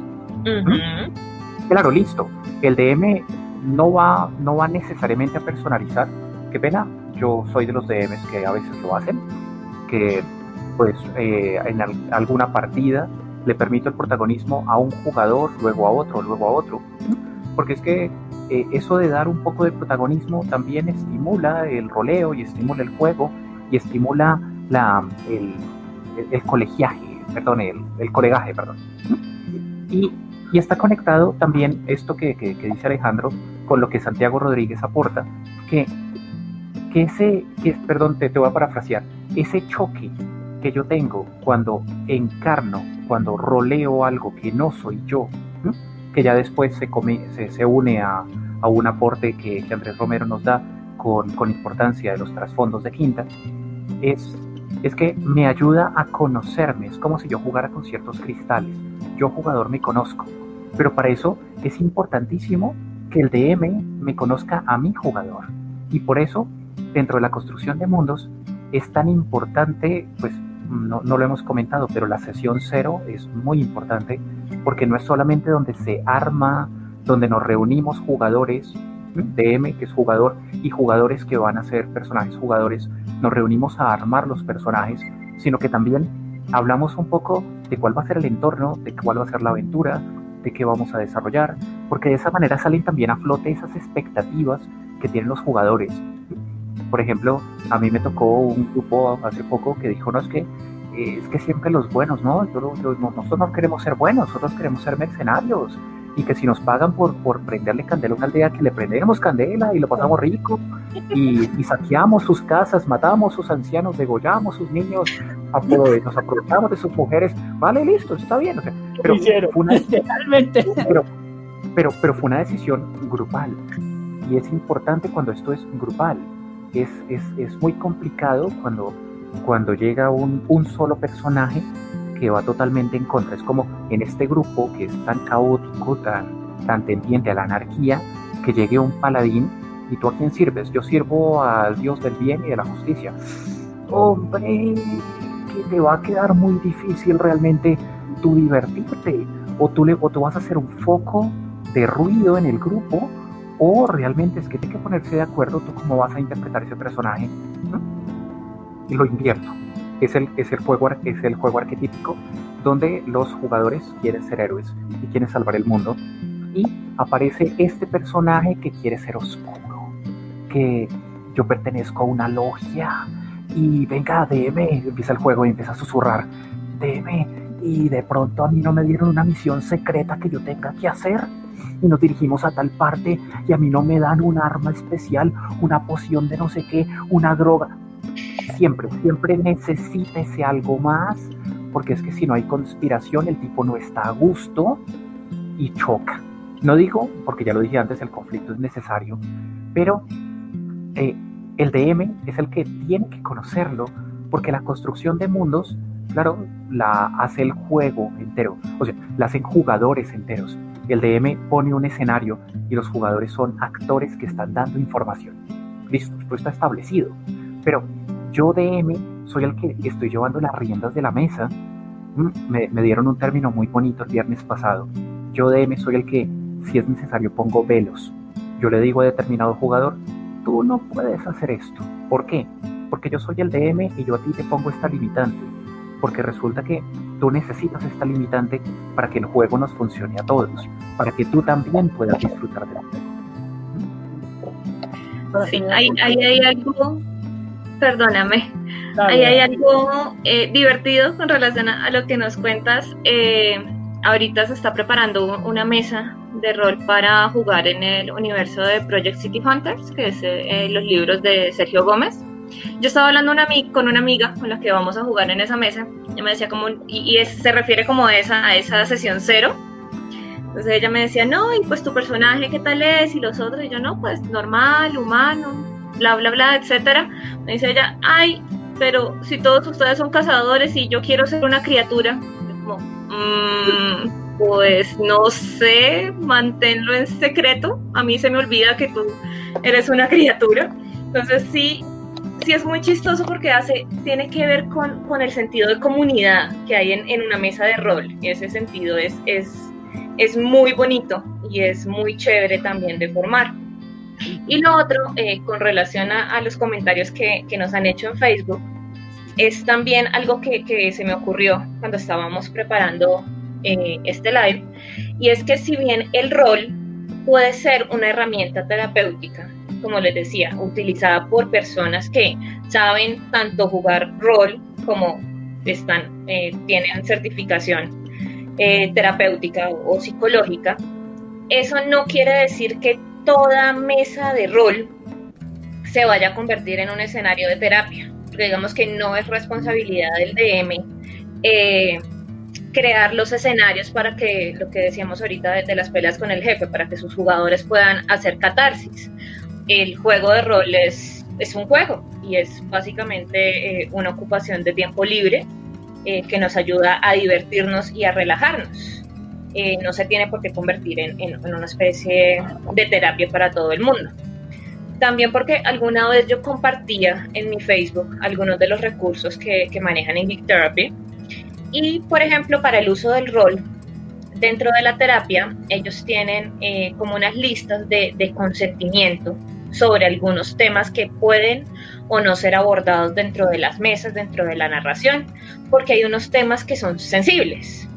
Claro, listo. El DM no va, no va necesariamente a personalizar. Qué pena, yo soy de los DMs que a veces lo hacen, que pues eh, en alguna partida le permito el protagonismo a un jugador, luego a otro, luego a otro. Porque es que eh, eso de dar un poco de protagonismo también estimula el roleo y estimula el juego y estimula la, el, el, colegiaje, perdón, el, el, colegaje, perdón. Y está conectado también esto que, dice Alejandro con lo que Santiago Rodríguez aporta, que, que ese, que, perdón, te, te voy a parafrasear, ese choque que yo tengo cuando encarno, cuando roleo algo que no soy yo, que ya después se, se, une a, un aporte que, Andrés Romero nos da con, con importancia de los trasfondos de Quinta, es, es que me ayuda a conocerme, es como si yo jugara con ciertos cristales, yo jugador me conozco, pero para eso es importantísimo que el DM me conozca a mi jugador, y por eso, dentro de la construcción de mundos, es tan importante, pues no, lo hemos comentado, pero la sesión cero es muy importante porque no es solamente donde se arma, donde nos reunimos jugadores, DM que es jugador, y jugadores que van a ser personajes jugadores, nos reunimos a armar los personajes, sino que también hablamos un poco de cuál va a ser el entorno, de cuál va a ser la aventura, de qué vamos a desarrollar, porque de esa manera salen también a flote esas expectativas que tienen los jugadores por ejemplo, a mí me tocó un grupo hace poco que dijo, no, es que, eh, es que siempre los buenos, ¿no? nosotros no queremos ser buenos, nosotros queremos ser mercenarios. Y que si nos pagan por, por prenderle candela a una aldea, que le prendemos candela y lo pasamos rico. Y, saqueamos sus casas, matamos sus ancianos, degollamos sus niños, nos aprovechamos de sus mujeres. Vale, listo, está bien. pero, fue una, pero, pero, pero fue una decisión grupal. Y es importante cuando esto es grupal es, es, es muy complicado cuando, cuando llega un, un, solo personaje que va totalmente en contra. Es como en este grupo que es tan caótico, tan, tan tendiente a la anarquía, que llegue un paladín y tú a quién sirves. Yo sirvo al Dios del bien y de la justicia. Hombre, que te va a quedar muy difícil realmente tú divertirte. O tú, le, o tú vas a hacer un foco de ruido en el grupo o realmente es que tiene que ponerse de acuerdo tú cómo vas a interpretar ese personaje y lo invierto. Es el, es, el juego, es el juego arquetípico donde los jugadores quieren ser héroes y quieren salvar el mundo. Y aparece este personaje que quiere ser oscuro, que yo pertenezco a una logia y venga, deme, empieza el juego y empieza a susurrar, deme, y de pronto a mí no me dieron una misión secreta que yo tenga que hacer. Y nos dirigimos a tal parte y a mí no me dan un arma especial, una poción de no sé qué, una droga. Siempre, siempre necesita ese algo más, porque es que si no hay conspiración, el tipo no está a gusto y choca. No digo, porque ya lo dije antes, el conflicto es necesario, pero eh, el DM es el que tiene que conocerlo, porque la construcción de mundos, claro, la hace el juego entero, o sea, la hacen jugadores enteros. El DM pone un escenario y los jugadores son actores que están dando información. Listo, esto está establecido. Pero yo DM soy el que estoy llevando las riendas de la mesa. Mm, me, dieron un término muy bonito el viernes pasado. Yo DM soy el que, si es necesario, pongo velos. Yo le digo a determinado jugador, tú no puedes hacer esto. ¿Por qué? Porque yo soy el DM y yo a ti te pongo esta limitante. Porque resulta que tú necesitas esta limitante para que el juego nos funcione a todos, para que tú también puedas disfrutar del juego. Sí, ahí, hay algo, perdóname, ahí hay algo eh, divertido con relación a, lo que nos cuentas. Eh, ahorita se está preparando una mesa de rol para jugar en el universo de Project City Hunters, que es eh, los libros de Sergio Gómez. Yo estaba hablando una, con una amiga con la que vamos a jugar en esa mesa. Ella me decía como, y, y se refiere como a esa, a esa sesión cero. Entonces ella me decía, no, y pues tu personaje, ¿qué tal es? Y los otros, y yo, no, pues normal, humano, bla, bla, bla, etcétera. Me dice ella, ay, pero si todos ustedes son cazadores y yo quiero ser una criatura, como, mm, pues no sé, manténlo en secreto. A mí se me olvida que tú eres una criatura. Entonces sí, sí es muy chistoso porque hace, tiene que ver con, con el sentido de comunidad que hay en, en, una mesa de rol. Y ese sentido es, es, es muy bonito y es muy chévere también de formar. Y lo otro, eh, con relación a, a, los comentarios que, que, nos han hecho en Facebook, es también algo que, que se me ocurrió cuando estábamos preparando eh, este live, y es que si bien el rol puede ser una herramienta terapéutica, como les decía, utilizada por personas que saben tanto jugar rol como están, eh, tienen certificación eh, terapéutica o psicológica, eso no quiere decir que toda mesa de rol se vaya a convertir en un escenario de terapia. digamos que no es responsabilidad del DM eh, crear los escenarios para que, lo que decíamos ahorita de, las peleas con el jefe, para que sus jugadores puedan hacer catarsis. El juego de rol es, un juego y es básicamente eh, una ocupación de tiempo libre eh, que nos ayuda a divertirnos y a relajarnos. Eh, no se tiene por qué convertir en, una especie de terapia para todo el mundo. También porque alguna vez yo compartía en mi Facebook algunos de los recursos que, manejan en Geek Therapy. Y, por ejemplo, para el uso del rol, dentro de la terapia, ellos tienen eh, como unas listas de, de consentimiento sobre algunos temas que pueden o no ser abordados dentro de las mesas, dentro de la narración, porque hay unos temas que son sensibles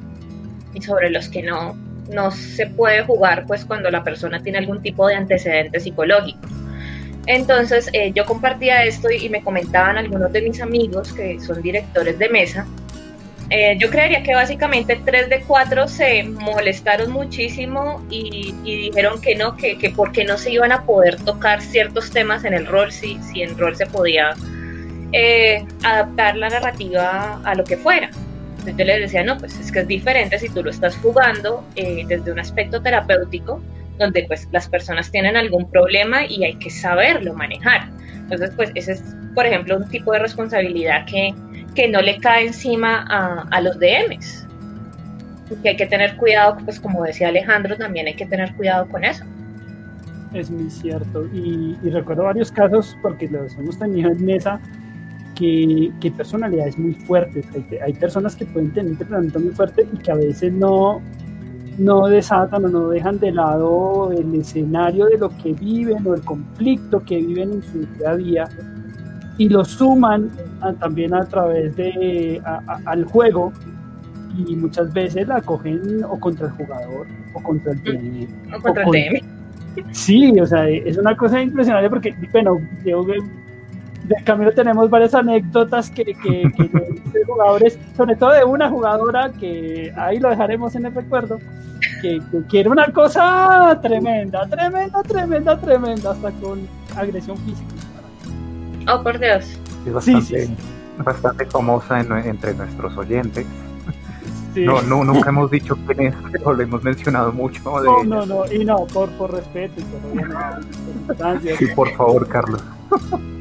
y sobre los que no, no se puede jugar pues cuando la persona tiene algún tipo de antecedente psicológico. Entonces eh, yo compartía esto y me comentaban algunos de mis amigos que son directores de mesa eh, yo creería que básicamente tres de cuatro se molestaron muchísimo y, dijeron que no, que, que porque no se iban a poder tocar ciertos temas en el rol, si, si en rol se podía eh, adaptar la narrativa a lo que fuera. Entonces yo les decía, no, pues es que es diferente si tú lo estás jugando eh, desde un aspecto terapéutico, donde pues las personas tienen algún problema y hay que saberlo manejar. Entonces, pues ese es, por ejemplo, un tipo de responsabilidad que, que no le cae encima a, los DMs. Que hay que tener cuidado, pues como decía Alejandro, también hay que tener cuidado con eso. Es muy cierto. Y, recuerdo varios casos, porque los hemos tenido en mesa, que, que personalidades muy fuertes. Hay, personas que pueden tener un temperamento muy fuerte y que a veces no, no desatan o no dejan de lado el escenario de lo que viven o el conflicto que viven en su día a día y lo suman también a través de al juego y muchas veces la cogen o contra el jugador o contra el DM. O contra el DM. Sí, o sea, es una cosa impresionante porque, bueno, yo de camino tenemos varias anécdotas que, que, de jugadores, sobre todo de una jugadora que ahí lo dejaremos en el recuerdo, que, quiere una cosa tremenda, tremenda, tremenda, tremenda, hasta con agresión física. Oh, por Dios. Es bastante, bastante famosa entre nuestros oyentes. No, no, nunca hemos dicho quién es, pero lo hemos mencionado mucho. no, no, no, y no, por, por respeto y por Sí, por favor, Carlos.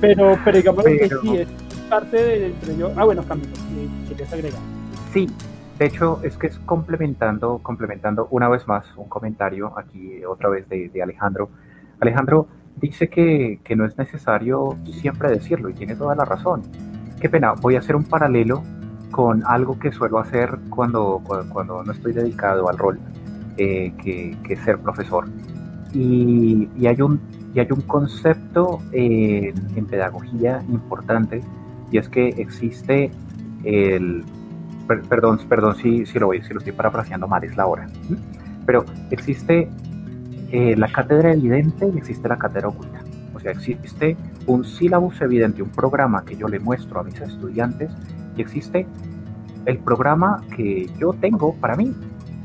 pero, pero digamos que sí, es parte de entre yo. Ah, bueno, Camilo, quieres agregar. Sí, de hecho, es que es complementando, complementando una vez más un comentario aquí otra vez de, de Alejandro. Alejandro, dice que, no es necesario siempre decirlo y tiene toda la razón. Qué pena, voy a hacer un paralelo con algo que suelo hacer cuando, cuando, no estoy dedicado al rol, eh, que, que, ser profesor. Y, hay, un, y hay un concepto en pedagogía importante y es que existe el... perdón, perdón si, si, lo, voy, si lo estoy parafraseando mal, es la hora. Pero existe eh, la cátedra evidente y existe la cátedra oculta. O sea, existe un sílabus evidente, un programa que yo le muestro a mis estudiantes y existe el programa que yo tengo para mí.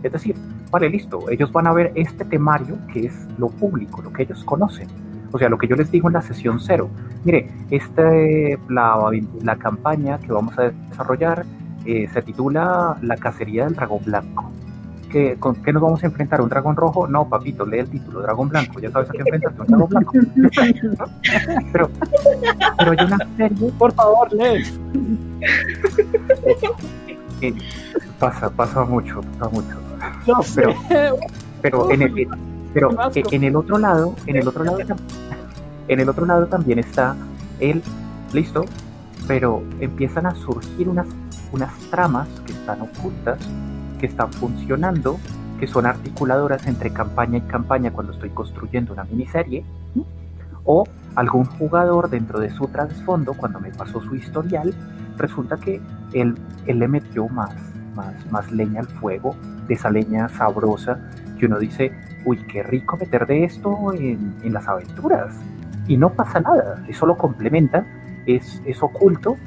Es decir, vale, listo, ellos van a ver este temario que es lo público, lo que ellos conocen. O sea, lo que yo les digo en la sesión cero. Mire, este, la, la campaña que vamos a desarrollar eh, se titula La cacería del dragón blanco. ¿con qué nos vamos a enfrentar? ¿Un dragón rojo? No, papito, lee el título, dragón blanco. Ya sabes a qué enfrentarte, un dragón blanco. pero, pero hay una serie. Por favor, lee. Eh, pasa, pasa mucho, pasa mucho. Pero, pero en el, pero en el otro lado, en el otro lado, en el otro lado también está el listo, pero empiezan a surgir unas, unas tramas que están ocultas que están funcionando, que son articuladoras entre campaña y campaña cuando estoy construyendo una miniserie, o algún jugador dentro de su trasfondo, cuando me pasó su historial, resulta que él, él le metió más, más, más leña al fuego, de esa leña sabrosa, que uno dice, uy, qué rico meter de esto en, en las aventuras. Y no pasa nada, eso lo complementa, es, es oculto,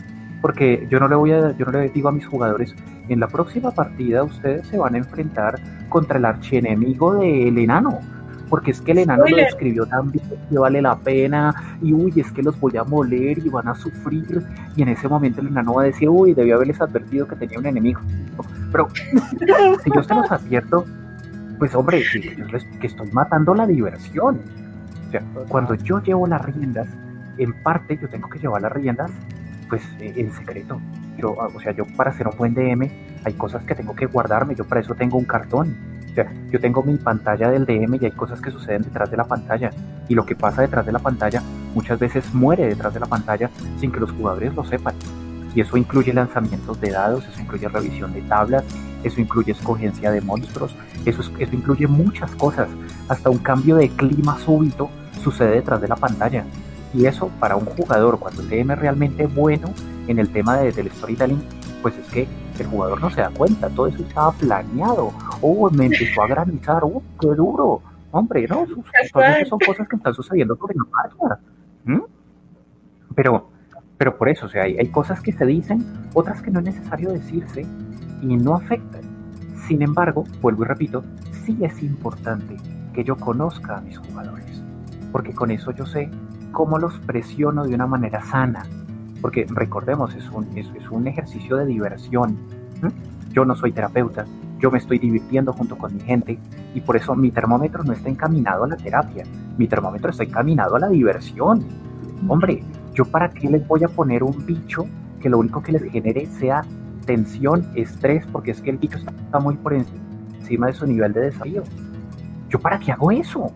porque yo no le voy a, yo no le digo a mis jugadores, en la próxima partida ustedes se van a enfrentar contra el archienemigo del enano. Porque es que el enano lo describió tan bien que vale la pena, y uy, es que los voy a moler y van a sufrir. Y en ese momento el enano va a decir, uy, debió haberles advertido que tenía un enemigo. Pero si yo se los advierto, pues hombre, que, que estoy matando la diversión. O sea, cuando yo llevo las riendas, en parte yo tengo que llevar las riendas, pues en secreto. Yo, o sea, yo para hacer un buen DM hay cosas que tengo que guardarme, yo para eso tengo un cartón. O sea, yo tengo mi pantalla del DM y hay cosas que suceden detrás de la pantalla. Y lo que pasa detrás de la pantalla muchas veces muere detrás de la pantalla sin que los jugadores lo sepan. Y eso incluye lanzamientos de dados, eso incluye revisión de tablas, eso incluye escogencia de monstruos, eso, eso incluye muchas cosas. Hasta un cambio de clima súbito sucede detrás de la pantalla. Y eso para un jugador, cuando el DM es realmente bueno en el tema de, del storytelling, pues es que el jugador no se da cuenta, todo eso estaba planeado. Oh, me empezó a granizar, oh, qué duro. Hombre, no, son cosas que están sucediendo sobre la marcha. Pero, pero por eso, o sea, hay, hay cosas que se dicen, otras que no es necesario decirse y no afectan. Sin embargo, vuelvo y repito, sí es importante que yo conozca a mis jugadores, porque con eso yo sé cómo los presiono de una manera sana. Porque recordemos, es un, es, un ejercicio de diversión. Yo no soy terapeuta, yo me estoy divirtiendo junto con mi gente y por eso mi termómetro no está encaminado a la terapia, mi termómetro está encaminado a la diversión. Hombre, ¿yo para qué les voy a poner un bicho que lo único que les genere sea tensión, estrés, porque es que el bicho está muy por encima de su nivel de desafío? ¿Yo para qué hago eso?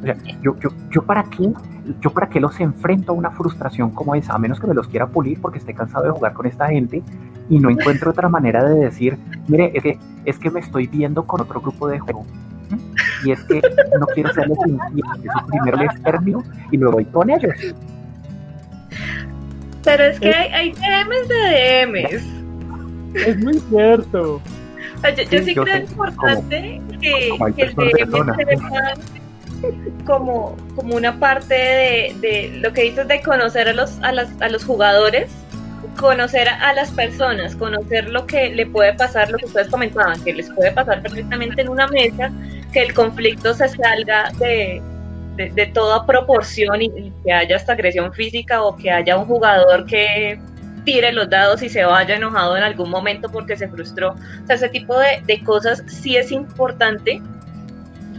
O sea, yo, yo, yo para qué, yo para qué los enfrento a una frustración como esa, a menos que me los quiera pulir porque esté cansado de jugar con esta gente y no encuentro otra manera de decir, mire, es que, es que me estoy viendo con otro grupo de juego. Y es que no quiero serles infiel, primero les termino y luego voy con ellos. Pero es que hay, hay DMs de DMs. Es muy cierto. Yo sí, creo importante que, que el DM se como, como una parte de, de, lo que dices de conocer a los, a, las, a los jugadores, conocer a, las personas, conocer lo que le puede pasar, lo que ustedes comentaban, que les puede pasar perfectamente en una mesa, que el conflicto se salga de, de, de toda proporción y, que haya hasta agresión física o que haya un jugador que tire los dados y se vaya enojado en algún momento porque se frustró. O sea, ese tipo de, de cosas sí es importante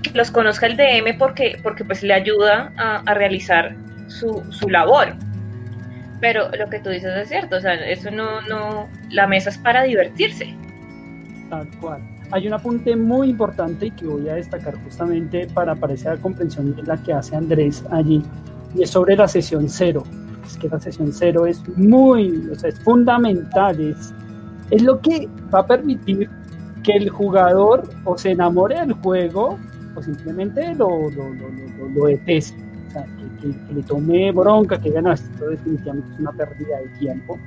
que los conozca el DM porque, porque pues le ayuda a, a realizar su, su, labor. Pero lo que tú dices es cierto, o sea, eso no, no, la mesa es para divertirse. Tal cual. Hay un apunte muy importante que voy a destacar justamente para, para esa comprensión de la que hace Andrés allí, y es sobre la sesión cero es que la sesión cero es muy, o sea, es fundamental, es, es lo que va a permitir que el jugador o se enamore del juego o simplemente lo, lo, lo, lo deteste, sea, que, que, que, le tome bronca, que gana, esto definitivamente es una pérdida de tiempo.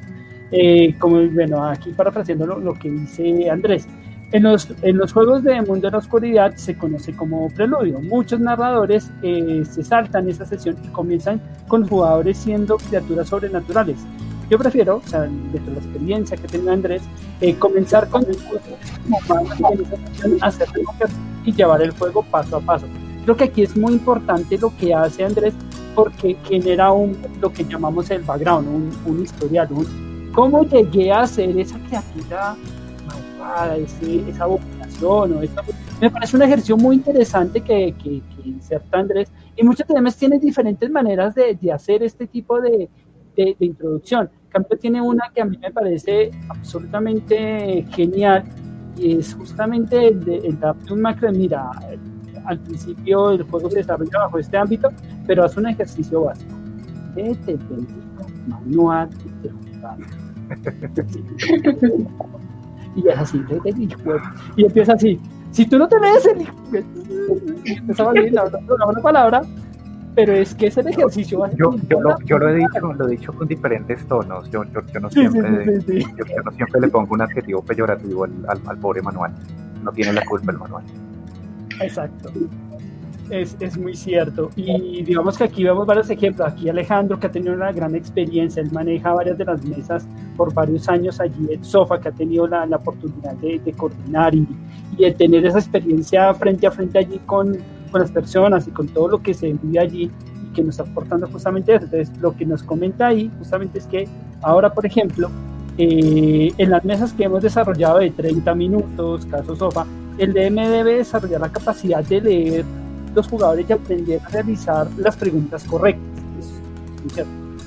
Eh, como, bueno, aquí parafraseando lo, lo que dice Andrés, en los, en los, juegos de Mundo de la Oscuridad se conoce como preludio. Muchos narradores eh, se saltan esa sesión y comienzan con jugadores siendo criaturas sobrenaturales. Yo prefiero, o sea, desde la experiencia que tenga Andrés, eh, comenzar con el hacer y llevar el juego paso a paso. Creo que aquí es muy importante lo que hace Andrés porque genera un, lo que llamamos el background, un, un historial, un, cómo llegué a ser esa criatura ese, esa vocación o me parece un ejercicio muy interesante que, que, que inserta Andrés y muchos temas tienen diferentes maneras de, de hacer este tipo de, de, de introducción. Campo tiene una que a mí me parece absolutamente genial y es justamente el de, el de un macro. Mira, al principio el juego se desarrolla bajo este ámbito, pero hace un ejercicio básico. Este manual de y es así, y empieza así. Si tú no te lees el empezaba la, la, la palabra, pero es que es el ejercicio yo, yo, lo, yo lo, he dicho lo he dicho con diferentes tonos. Yo, yo, no siempre sí, sí, sí, no siempre le pongo un adjetivo peyorativo al, al, al, pobre manual. No tiene la culpa el manual exacto Es, es, muy cierto. Y digamos que aquí vemos varios ejemplos. Aquí Alejandro, que ha tenido una gran experiencia, él maneja varias de las mesas por varios años allí en Sofa, que ha tenido la, la oportunidad de, de coordinar y, de tener esa experiencia frente a frente allí con, con, las personas y con todo lo que se vive allí y que nos está aportando justamente eso. Entonces, lo que nos comenta ahí justamente es que ahora, por ejemplo, eh, en las mesas que hemos desarrollado de 30 minutos, caso Sofa, el DM debe desarrollar la capacidad de leer los jugadores y aprender a realizar las preguntas correctas.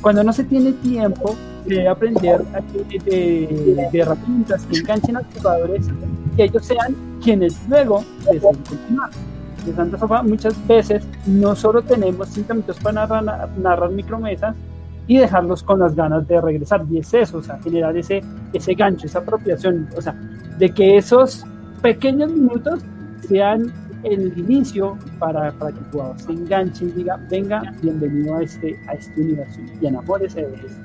Cuando no se tiene tiempo, debe aprender de, de, de herramientas que enganchen a los jugadores y ellos sean quienes luego deseen continuar. De Santa muchas veces no solo tenemos 5 minutos para narrar, narrar micromesas, y dejarlos con las ganas de regresar. Y es eso, o sea, generar ese, ese gancho, esa apropiación, o sea, de que esos pequeños minutos sean el inicio para, para que el jugador se enganche y diga, venga, bienvenido a este, a este universo y enamórese de esto.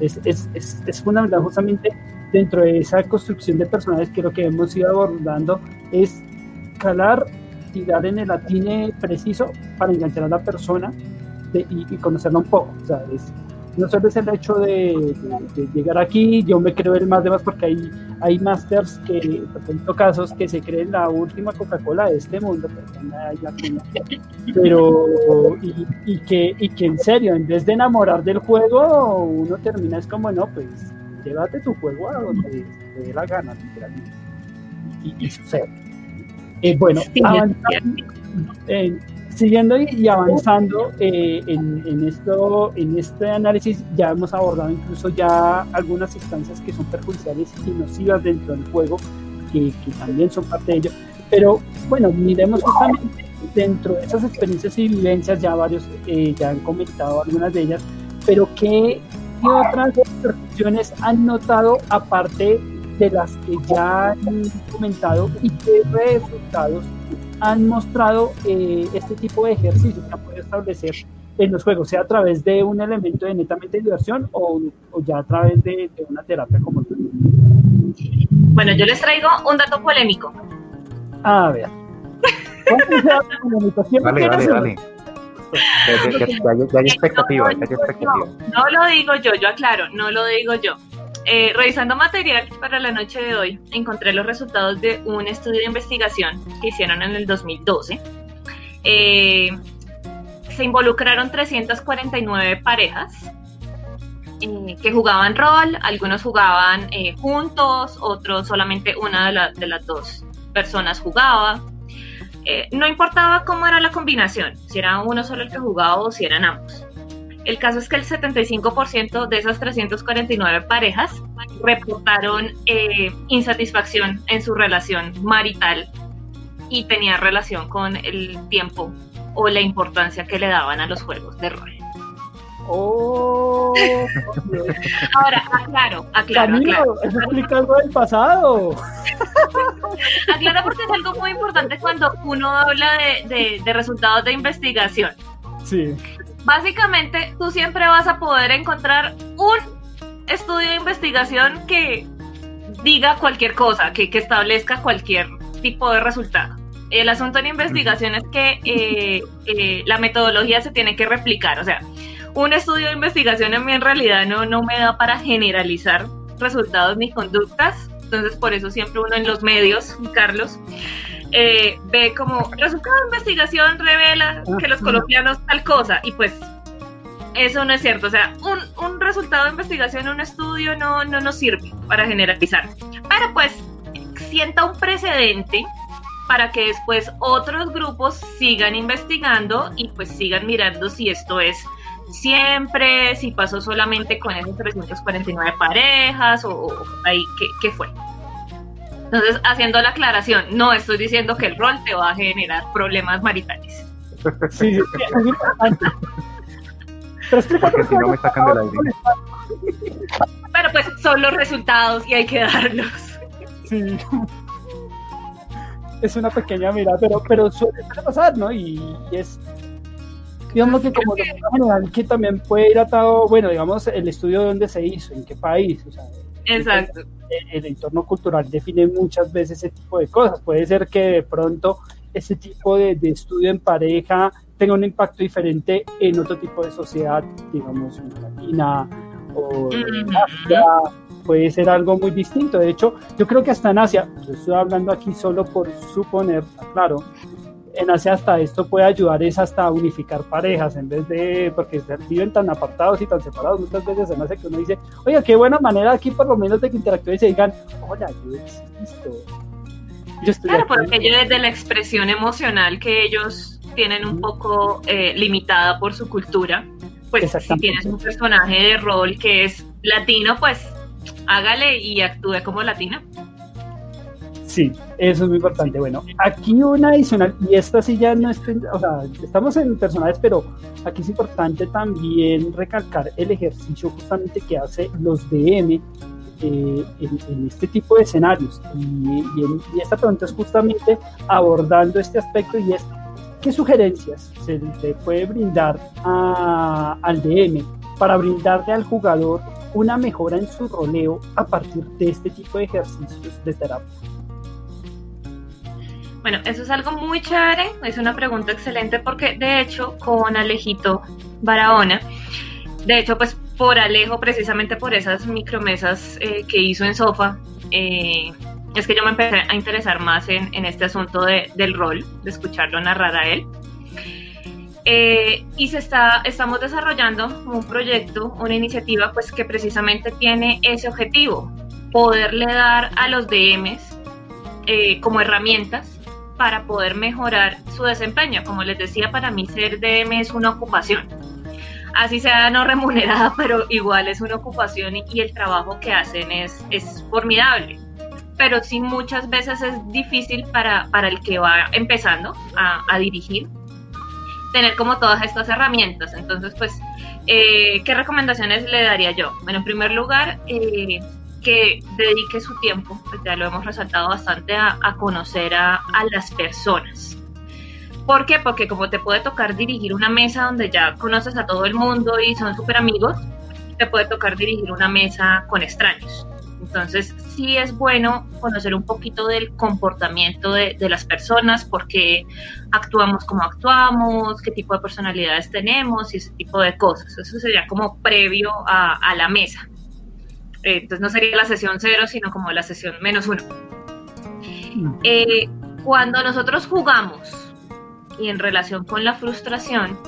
Es, es, es, es fundamental justamente dentro de esa construcción de personajes que lo que hemos ido abordando es calar y dar en el atine preciso para enganchar a la persona de, y, y, conocerla un poco. O sea, es, no solo es el hecho de, de, de, llegar aquí, yo me creo el más demás porque hay, hay masters que, por casos que se creen la última Coca-Cola de este mundo, pero y, y, que, y que en serio, en vez de enamorar del juego, uno termina es como, no, pues llévate tu juego a donde te dé la gana, literalmente. Y, y sucede. Eh, bueno, avanzando, eh, siguiendo y avanzando eh, en, en, esto, en este análisis, ya hemos abordado incluso ya algunas instancias que son perjudiciales y nocivas dentro del juego, que, que también son parte de ello. Pero bueno, miremos justamente dentro de esas experiencias y vivencias, ya varios eh, ya han comentado algunas de ellas, pero ¿qué, qué otras percepciones han notado aparte de las que ya han comentado y qué resultados han mostrado eh, este tipo de ejercicios que han podido establecer en los juegos, sea a través de un elemento de netamente diversión o, o ya a través de, de, una terapia como tal. Bueno, yo les traigo un dato polémico. A ver. vale, vale, vale. Ya, ya, hay expectativa, ya hay expectativa. No, no lo digo yo, yo aclaro, no lo digo yo. Eh, revisando material para la noche de hoy, encontré los resultados de un estudio de investigación que hicieron en el 2012. Eh, se involucraron 349 parejas eh, que jugaban rol, algunos jugaban eh, juntos, otros solamente una de, de, las dos personas jugaba. No importaba cómo era la combinación, si era uno solo el que jugaba o si eran ambos. El caso es que el 75% de esas 349 parejas reportaron eh, insatisfacción en su relación marital y tenía relación con el tiempo o la importancia que le daban a los juegos de rol. Oh, Ahora, aclaro, aclaro. Camilo, aclaro. eso explica algo del pasado. aclaro porque es algo muy importante cuando uno habla de, de, de resultados de investigación. Sí básicamente tú siempre vas a poder encontrar un estudio de investigación que diga cualquier cosa, que, que establezca cualquier tipo de resultado. El asunto en investigación es que eh, eh, la metodología se tiene que replicar, o sea, un estudio de investigación en mí en realidad no, no me da para generalizar resultados ni conductas, entonces por eso siempre uno en los medios, Carlos, eh, ve como resultado de investigación revela que los colombianos tal cosa y pues eso no es cierto, o sea, un, un resultado de investigación, un estudio no, no nos sirve para generalizar, pero pues sienta un precedente para que después otros grupos sigan investigando y pues sigan mirando si esto es siempre, si pasó solamente con esas 349 parejas o, o ahí, ¿qué, ¿qué fue? Entonces, haciendo la aclaración, no estoy diciendo que el rol te va a generar problemas maritales. Sí, sí. Pero Porque si no me sacan del aire. Pero pues son los resultados y hay que darlos. Sí. Es una pequeña mirada, pero, pero suele pasar, ¿no? Y, y es, digamos que como general que también puede ir atado, bueno, digamos, el estudio de dónde se hizo, en qué país, o sea, Exacto. El, el, entorno cultural define muchas veces ese tipo de cosas. Puede ser que de pronto ese tipo de, de estudio en pareja tenga un impacto diferente en otro tipo de sociedad, digamos, en Latina o en Asia, puede ser algo muy distinto. De hecho, yo creo que hasta en Asia, yo estoy hablando aquí solo por suponer, claro, en Asia hasta esto puede ayudar es hasta unificar parejas en vez de, porque viven tan apartados y tan separados muchas veces en Asia que uno dice, oye, qué buena manera aquí por lo menos de que interactúen y se digan, hola, yo existo. Yo estoy claro, porque ellos desde la expresión emocional que ellos tienen un poco eh, limitada por su cultura. Pues si tienes un personaje de rol que es latino, pues hágale y actúe como latina. Sí, eso es muy importante. Bueno, aquí una adicional, y esta sí ya no es, o sea, estamos en personajes, pero aquí es importante también recalcar el ejercicio justamente que hace los DM eh, en, este tipo de escenarios. Y, y, esta pregunta es justamente abordando este aspecto y es ¿Qué sugerencias se le puede brindar al DM para brindarle al jugador una mejora en su roleo a partir de este tipo de ejercicios de terapia? Bueno, eso es algo muy chévere, es una pregunta excelente porque de hecho con Alejito Barahona, de hecho pues por Alejo, precisamente por esas micromesas eh, que hizo en Sofa, eh, es que yo me empecé a interesar más en, este asunto del rol, de escucharlo narrar a él. Eh, y se está, estamos desarrollando un proyecto, una iniciativa, pues que precisamente tiene ese objetivo, poderle dar a los DMs eh, como herramientas para poder mejorar su desempeño. Como les decía, para mí ser DM es una ocupación. Así sea no remunerada, pero igual es una ocupación y, el trabajo que hacen es, es formidable pero sí muchas veces es difícil para, para el que va empezando a, dirigir tener como todas estas herramientas. Entonces, pues, eh, ¿qué recomendaciones le daría yo? Bueno, en primer lugar, eh, que dedique su tiempo, pues ya lo hemos resaltado bastante, a, conocer a, las personas. ¿Por qué? Porque como te puede tocar dirigir una mesa donde ya conoces a todo el mundo y son súper amigos, te puede tocar dirigir una mesa con extraños. Entonces, sí es bueno conocer un poquito del comportamiento de, las personas, por qué actuamos como actuamos, qué tipo de personalidades tenemos y ese tipo de cosas. Eso sería como previo a, la mesa. Eh, entonces, no sería la sesión cero, sino como la sesión menos uno. Eh, cuando nosotros jugamos y en relación con la frustración,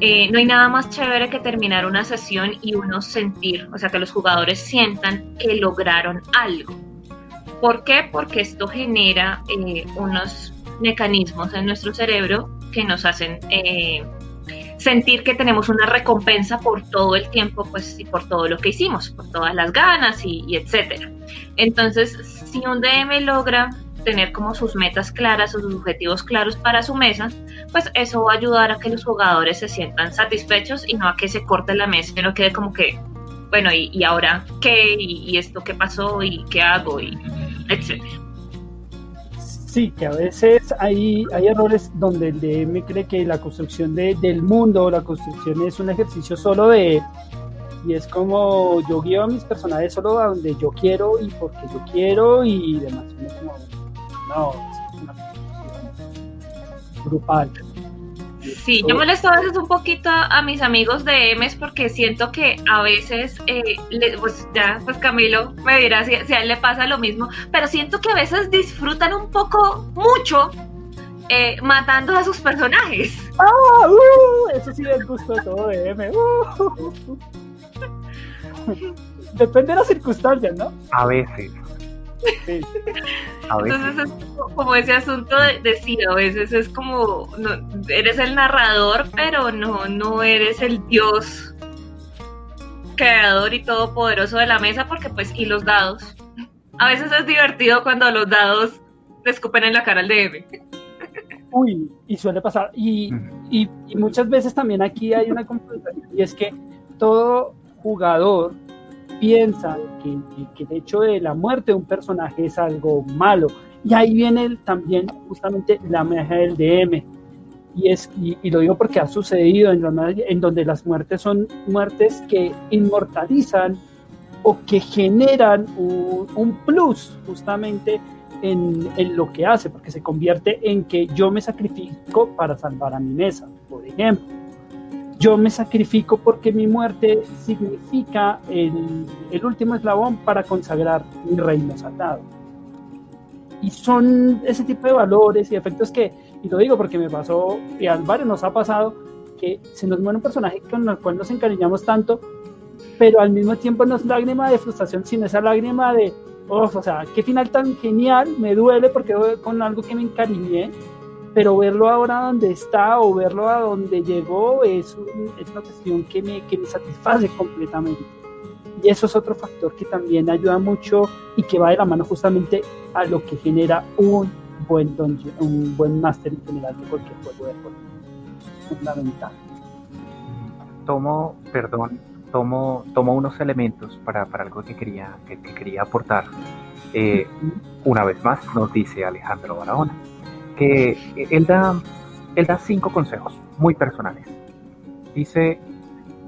eh, no hay nada más chévere que terminar una sesión y uno sentir, o sea, que los jugadores sientan que lograron algo. ¿Por qué? Porque esto genera eh, unos mecanismos en nuestro cerebro que nos hacen sentir que tenemos una recompensa por todo el tiempo, pues, y por todo lo que hicimos, por todas las ganas y, y etcétera. Entonces, si un DM logra tener como sus metas claras, sus objetivos claros para su mesa, pues eso va a ayudar a que los jugadores se sientan satisfechos y no a que se corte la mesa y no quede como que, bueno, ¿y, ahora qué? ¿Y, esto qué pasó? ¿Y qué hago? Y etcétera. Sí, que a veces hay, hay errores donde el DM cree que la construcción de, del mundo, la construcción es un ejercicio solo de, y es como yo guío a mis personajes solo a donde yo quiero y porque yo quiero y demás. No, es una grupal. Sí, yo molesto a veces un poquito a, mis amigos de M's porque siento que a veces, eh, pues ya, pues Camilo me dirá si, a él le pasa lo mismo, pero siento que a veces disfrutan un poco mucho eh, matando a sus personajes. ¡Ah! Uh, eso sí es gusto todo de M. Uh. Depende de las circunstancias, ¿no? A veces. Entonces es como ese asunto de, decir, a veces es como, eres el narrador, pero no, no eres el dios creador y todopoderoso de la mesa, porque pues, y los dados. A veces es divertido cuando los dados te escupen en la cara al DM. Uy, y suele pasar. Y, y, y muchas veces también aquí hay una confusión, y es que todo jugador piensan que, el hecho de la muerte de un personaje es algo malo. Y ahí viene también justamente la magia del DM. Y, es, y, lo digo porque ha sucedido en, en donde las muertes son muertes que inmortalizan o que generan un, plus justamente en, en, lo que hace, porque se convierte en que yo me sacrifico para salvar a mi mesa, por ejemplo. Yo me sacrifico porque mi muerte significa el, el último eslabón para consagrar mi reino sagrado. Y son ese tipo de valores y efectos que, y lo digo porque me pasó, y a varios nos ha pasado, que se nos muere un personaje con el cual nos encariñamos tanto, pero al mismo tiempo no es lágrima de frustración, sino esa lágrima de, oh, o sea, qué final tan genial, me duele porque con algo que me encariñé, pero verlo ahora donde está o verlo a donde llegó es, es una cuestión que me, que me satisface completamente. Y eso es otro factor que también ayuda mucho y que va de la mano justamente a lo que genera un buen dungeon, un buen máster en general de cualquier juego de juego. Es fundamental. Tomo, perdón, tomo, tomo unos elementos para, para algo que quería, que, quería aportar. Eh, una vez más nos dice Alejandro Barahona que él da, él da cinco consejos muy personales. Dice,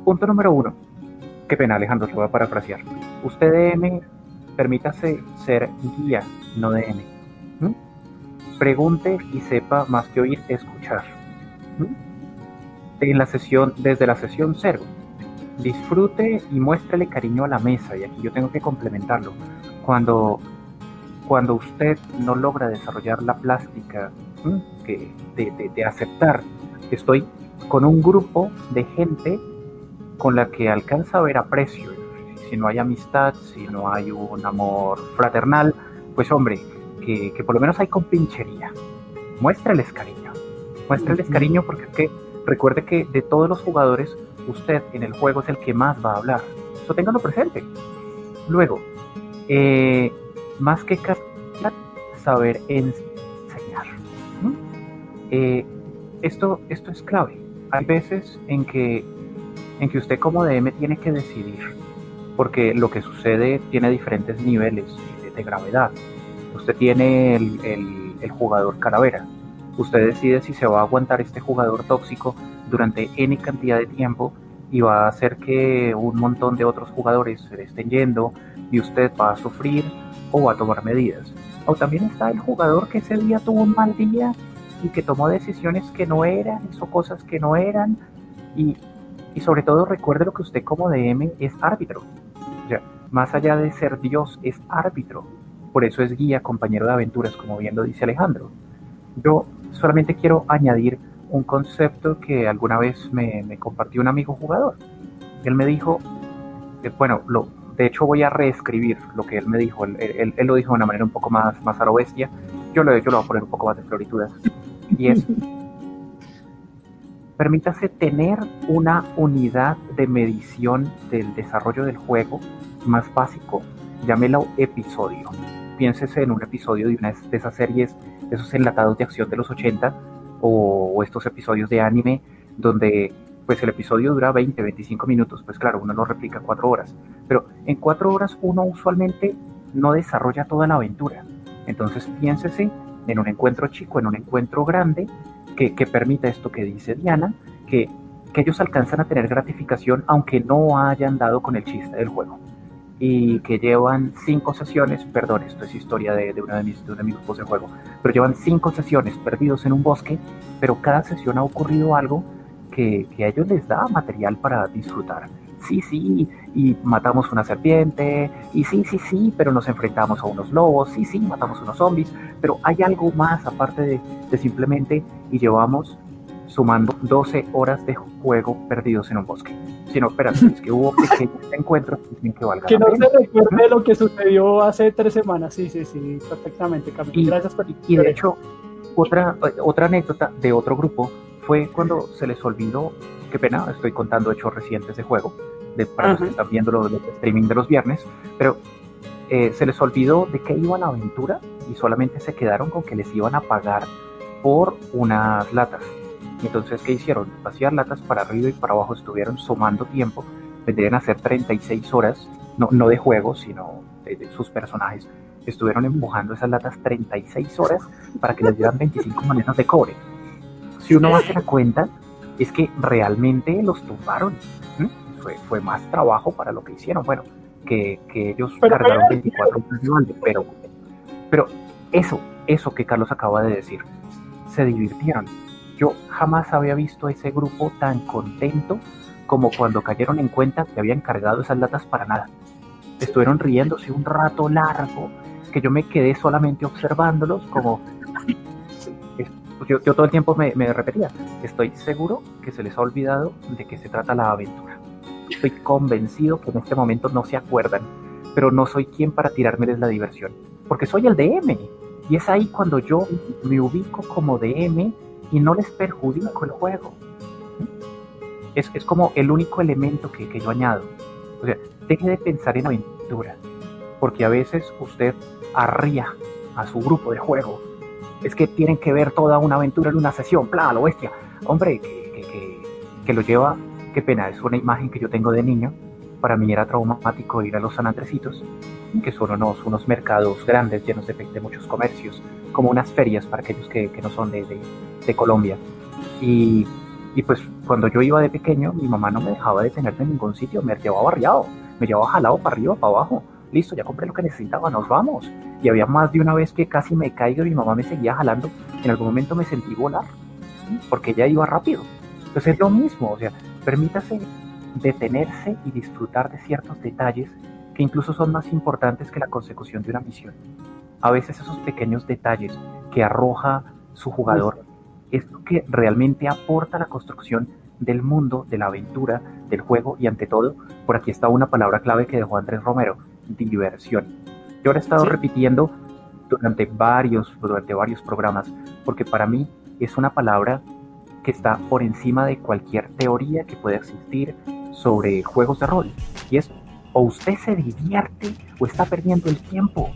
punto número uno, qué pena Alejandro, te voy a parafrasear. Usted DM, permítase ser guía, no DM. Pregunte y sepa más que oír, escuchar. En la sesión, desde la sesión cero, disfrute y muéstrele cariño a la mesa. Y aquí yo tengo que complementarlo. Cuando, cuando usted no logra desarrollar la plástica que, de, de aceptar estoy con un grupo de gente con la que alcanza a ver aprecio. Si no hay amistad, si no hay un amor fraternal, pues hombre, que, que por lo menos hay compinchería. Muéstreles cariño. Muéstreles cariño porque es que recuerde que de todos los jugadores, usted en el juego es el que más va a hablar. Eso ténganlo presente. Luego, eh, más que saber enseñar. Eh, esto, esto es clave. Hay veces en que en que usted como DM tiene que decidir, porque lo que sucede tiene diferentes niveles de, gravedad. Usted tiene el, jugador calavera, usted decide si se va a aguantar este jugador tóxico durante N cantidad de tiempo y va a hacer que un montón de otros jugadores se estén yendo y usted va a sufrir o va a tomar medidas. O también está el jugador que ese día tuvo un mal día y que tomó decisiones que no eran, hizo cosas que no eran y y sobre todo recuerde lo que usted como DM es árbitro. más allá de ser Dios, es árbitro. Por eso es guía, compañero de aventuras, como bien lo dice Alejandro. Yo solamente quiero añadir un concepto que alguna vez me, compartió un amigo jugador. Él me dijo, eh, bueno, lo, de hecho voy a reescribir lo que él me dijo. Él, lo dijo de una manera un poco más, más a lo bestia. Yo lo, yo lo voy a poner un poco más de florituras. Y es, permítase tener una unidad de medición del desarrollo del juego más básico, llámelo episodio. Piénsese en un episodio de una de esas series, esos enlatados de acción de los 80 o, estos episodios de anime donde pues el episodio dura 20, 25 minutos, pues claro, uno lo replica cuatro horas, pero en cuatro horas uno usualmente no desarrolla toda la aventura. Entonces piénsese en un encuentro chico, en un encuentro grande, que, que permita esto que dice Diana, que, que, ellos alcanzan a tener gratificación aunque no hayan dado con el chiste del juego. Y que llevan cinco sesiones, perdón, esto es historia de, de uno de mis, de de grupos de juego, pero llevan cinco sesiones perdidos en un bosque, pero cada sesión ha ocurrido algo que, que a ellos les da material para disfrutar. Sí, sí, y matamos una serpiente, y sí, sí, sí, pero nos enfrentamos a unos lobos, sí, sí, matamos unos zombies, pero hay algo más aparte de, simplemente y llevamos sumando 12 horas de juego perdidos en un bosque. Si no, espérate, es que hubo pequeños encuentros que valga Que no se recuerde lo que sucedió hace tres semanas, sí, sí, sí, perfectamente, Camilo. Gracias por Y de hecho, otra, otra anécdota de otro grupo fue cuando se les olvidó qué pena, estoy contando hechos recientes de juego, de, para los que están viendo los, streaming de los viernes, pero eh, se les olvidó de que iban a aventura y solamente se quedaron con que les iban a pagar por unas latas. Entonces, ¿qué hicieron? Vaciar latas para arriba y para abajo, estuvieron sumando tiempo, vendrían a ser 36 horas, no, no de juego, sino de, sus personajes, estuvieron empujando esas latas 36 horas para que les dieran 25 monedas de cobre. Si uno hace la cuenta, es que realmente los tumbaron. Fue, fue más trabajo para lo que hicieron. Bueno, que, ellos cargaron 24 horas de balde, pero, pero eso, eso que Carlos acaba de decir, se divirtieron. Yo jamás había visto a ese grupo tan contento como cuando cayeron en cuenta que habían cargado esas latas para nada. Estuvieron riéndose un rato largo, que yo me quedé solamente observándolos como... Pues yo, todo el tiempo me, me repetía, estoy seguro que se les ha olvidado de qué se trata la aventura. Estoy convencido que en este momento no se acuerdan, pero no soy quien para tirármeles la diversión, porque soy el DM. Y es ahí cuando yo me ubico como DM y no les perjudico el juego. Es, es como el único elemento que, que yo añado. O sea, deje de pensar en aventura, porque a veces usted arría a su grupo de juego. Es que tienen que ver toda una aventura en una sesión, bla, lo bestia. Hombre, que, que, que, lo lleva, qué pena, es una imagen que yo tengo de niño. Para mí era traumático ir a los San Andresitos, que son unos, unos mercados grandes llenos de, de muchos comercios, como unas ferias para aquellos que, que no son de, de, Colombia. Y, y, pues cuando yo iba de pequeño, mi mamá no me dejaba detenerme en ningún sitio, me llevaba barriado, me llevaba jalado para arriba, para abajo listo, ya compré lo que necesitaba, nos vamos. Y había más de una vez que casi me caigo y mi mamá me seguía jalando. En algún momento me sentí volar, porque ella iba rápido. Entonces es lo mismo, o sea, permítase detenerse y disfrutar de ciertos detalles que incluso son más importantes que la consecución de una misión. A veces esos pequeños detalles que arroja su jugador es lo que realmente aporta la construcción del mundo, de la aventura, del juego y ante todo, por aquí está una palabra clave que dejó Andrés Romero, diversión. Yo ahora he estado repitiendo durante varios, durante varios programas, porque para mí es una palabra que está por encima de cualquier teoría que pueda existir sobre juegos de rol. Y es o usted se divierte o está perdiendo el tiempo.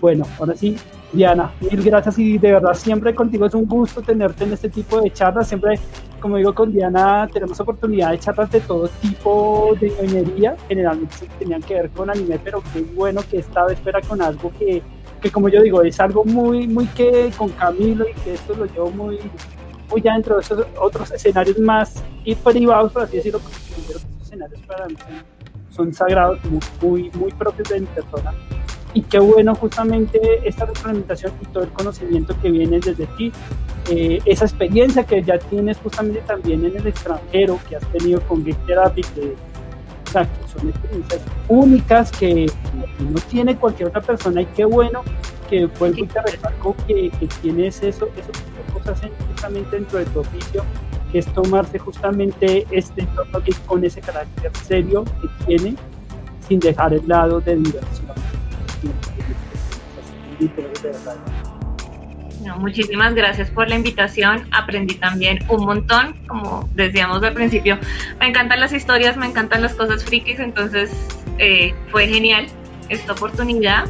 Bueno, ahora sí, Diana, mil gracias y de verdad siempre contigo es un gusto tenerte en este tipo de charlas. Siempre como digo con Diana, tenemos oportunidad de charlas de todo tipo de ingeniería, generalmente tenían que ver con anime, pero qué bueno que esta vez fuera con algo que, que como yo digo, es algo muy, muy que con Camilo y que esto lo llevo muy, muy ya dentro de esos otros escenarios más y privados, por así decirlo, escenarios para mí son, sagrados, muy, muy propios de mi persona. Y qué bueno justamente esta retroalimentación y todo el conocimiento que viene desde ti, eh, esa experiencia que ya tienes justamente también en el extranjero, que has tenido con Geek Therapy, que, o sea, son experiencias únicas que no tiene cualquier otra persona. Y qué bueno que vuelvo y te remarco que, que tienes eso, eso que cosas justamente dentro de tu oficio, que es tomarse justamente este entorno con ese carácter serio que tiene sin dejar el lado de diversión muchísimas gracias por la invitación. Aprendí también un montón, como decíamos al principio. Me encantan las historias, me encantan las cosas frikis, entonces eh, fue genial esta oportunidad.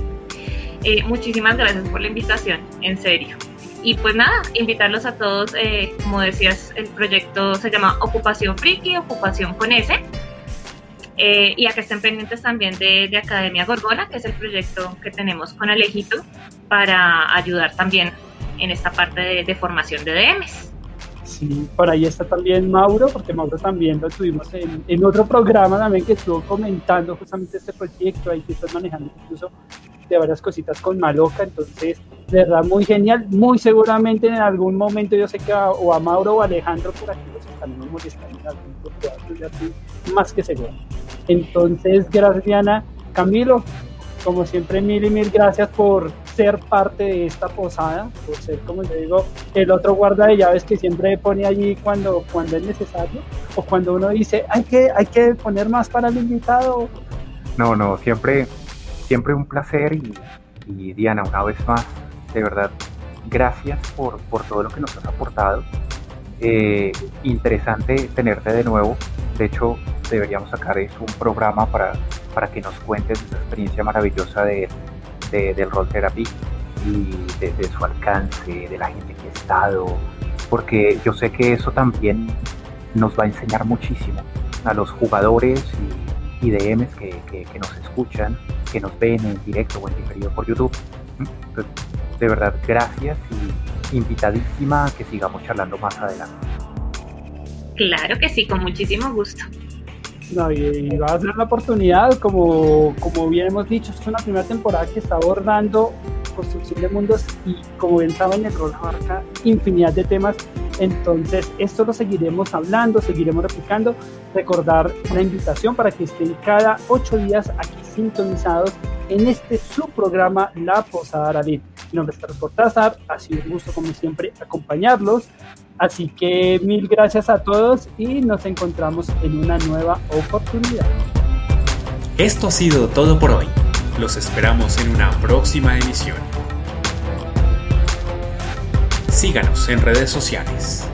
Eh, muchísimas gracias por la invitación, en serio. Y pues nada, invitarlos a todos, eh, como decías, el proyecto se llama Ocupación Friki, Ocupación con S eh, y a que estén pendientes también de, Academia Gorgona, que es el proyecto que tenemos con Alejito para ayudar también en esta parte de, formación de DMs. Sí, por ahí está también Mauro, porque Mauro también lo tuvimos en, otro programa también que estuvo comentando justamente este proyecto, ahí que estás manejando incluso de varias cositas con Maloca, entonces de verdad muy genial, muy seguramente en algún momento yo sé que o a Mauro o a Alejandro por aquí los están molestando en algún más que seguro. Entonces, gracias Diana. Camilo, como siempre, mil y mil gracias por ser parte de esta posada, por ser, como le digo, el otro guarda de llaves que siempre pone allí cuando, cuando es necesario, o cuando uno dice, hay que, hay que poner más para el invitado. No, no, siempre, siempre un placer y, Diana, una vez más, de verdad, gracias por, por todo lo que nos has aportado. Eh, interesante tenerte de nuevo. De hecho, deberíamos sacar es un programa para, para que nos cuentes esa experiencia maravillosa de, del rol therapy y de, su alcance, de la gente que ha estado, porque yo sé que eso también nos va a enseñar muchísimo a los jugadores y, DMs que, que, nos escuchan, que nos ven en directo o en diferido por YouTube. de verdad, gracias y invitadísima a que sigamos charlando más adelante. Claro que sí, con muchísimo gusto. No, y, va a ser la oportunidad, como, como bien hemos dicho, es una primera temporada que está abordando construcción de mundos y como bien saben el rol abarca infinidad de temas. Entonces esto lo seguiremos hablando seguiremos replicando. Recordar la invitación para que estén cada ocho días aquí sintonizados en este su programa La Posada Aralí. Mi nombre es Carlos Cortázar, ha sido un gusto como siempre acompañarlos, así que mil gracias a todos y nos encontramos en una nueva oportunidad. Esto ha sido todo por hoy. Los esperamos en una próxima emisión. Síganos en redes sociales.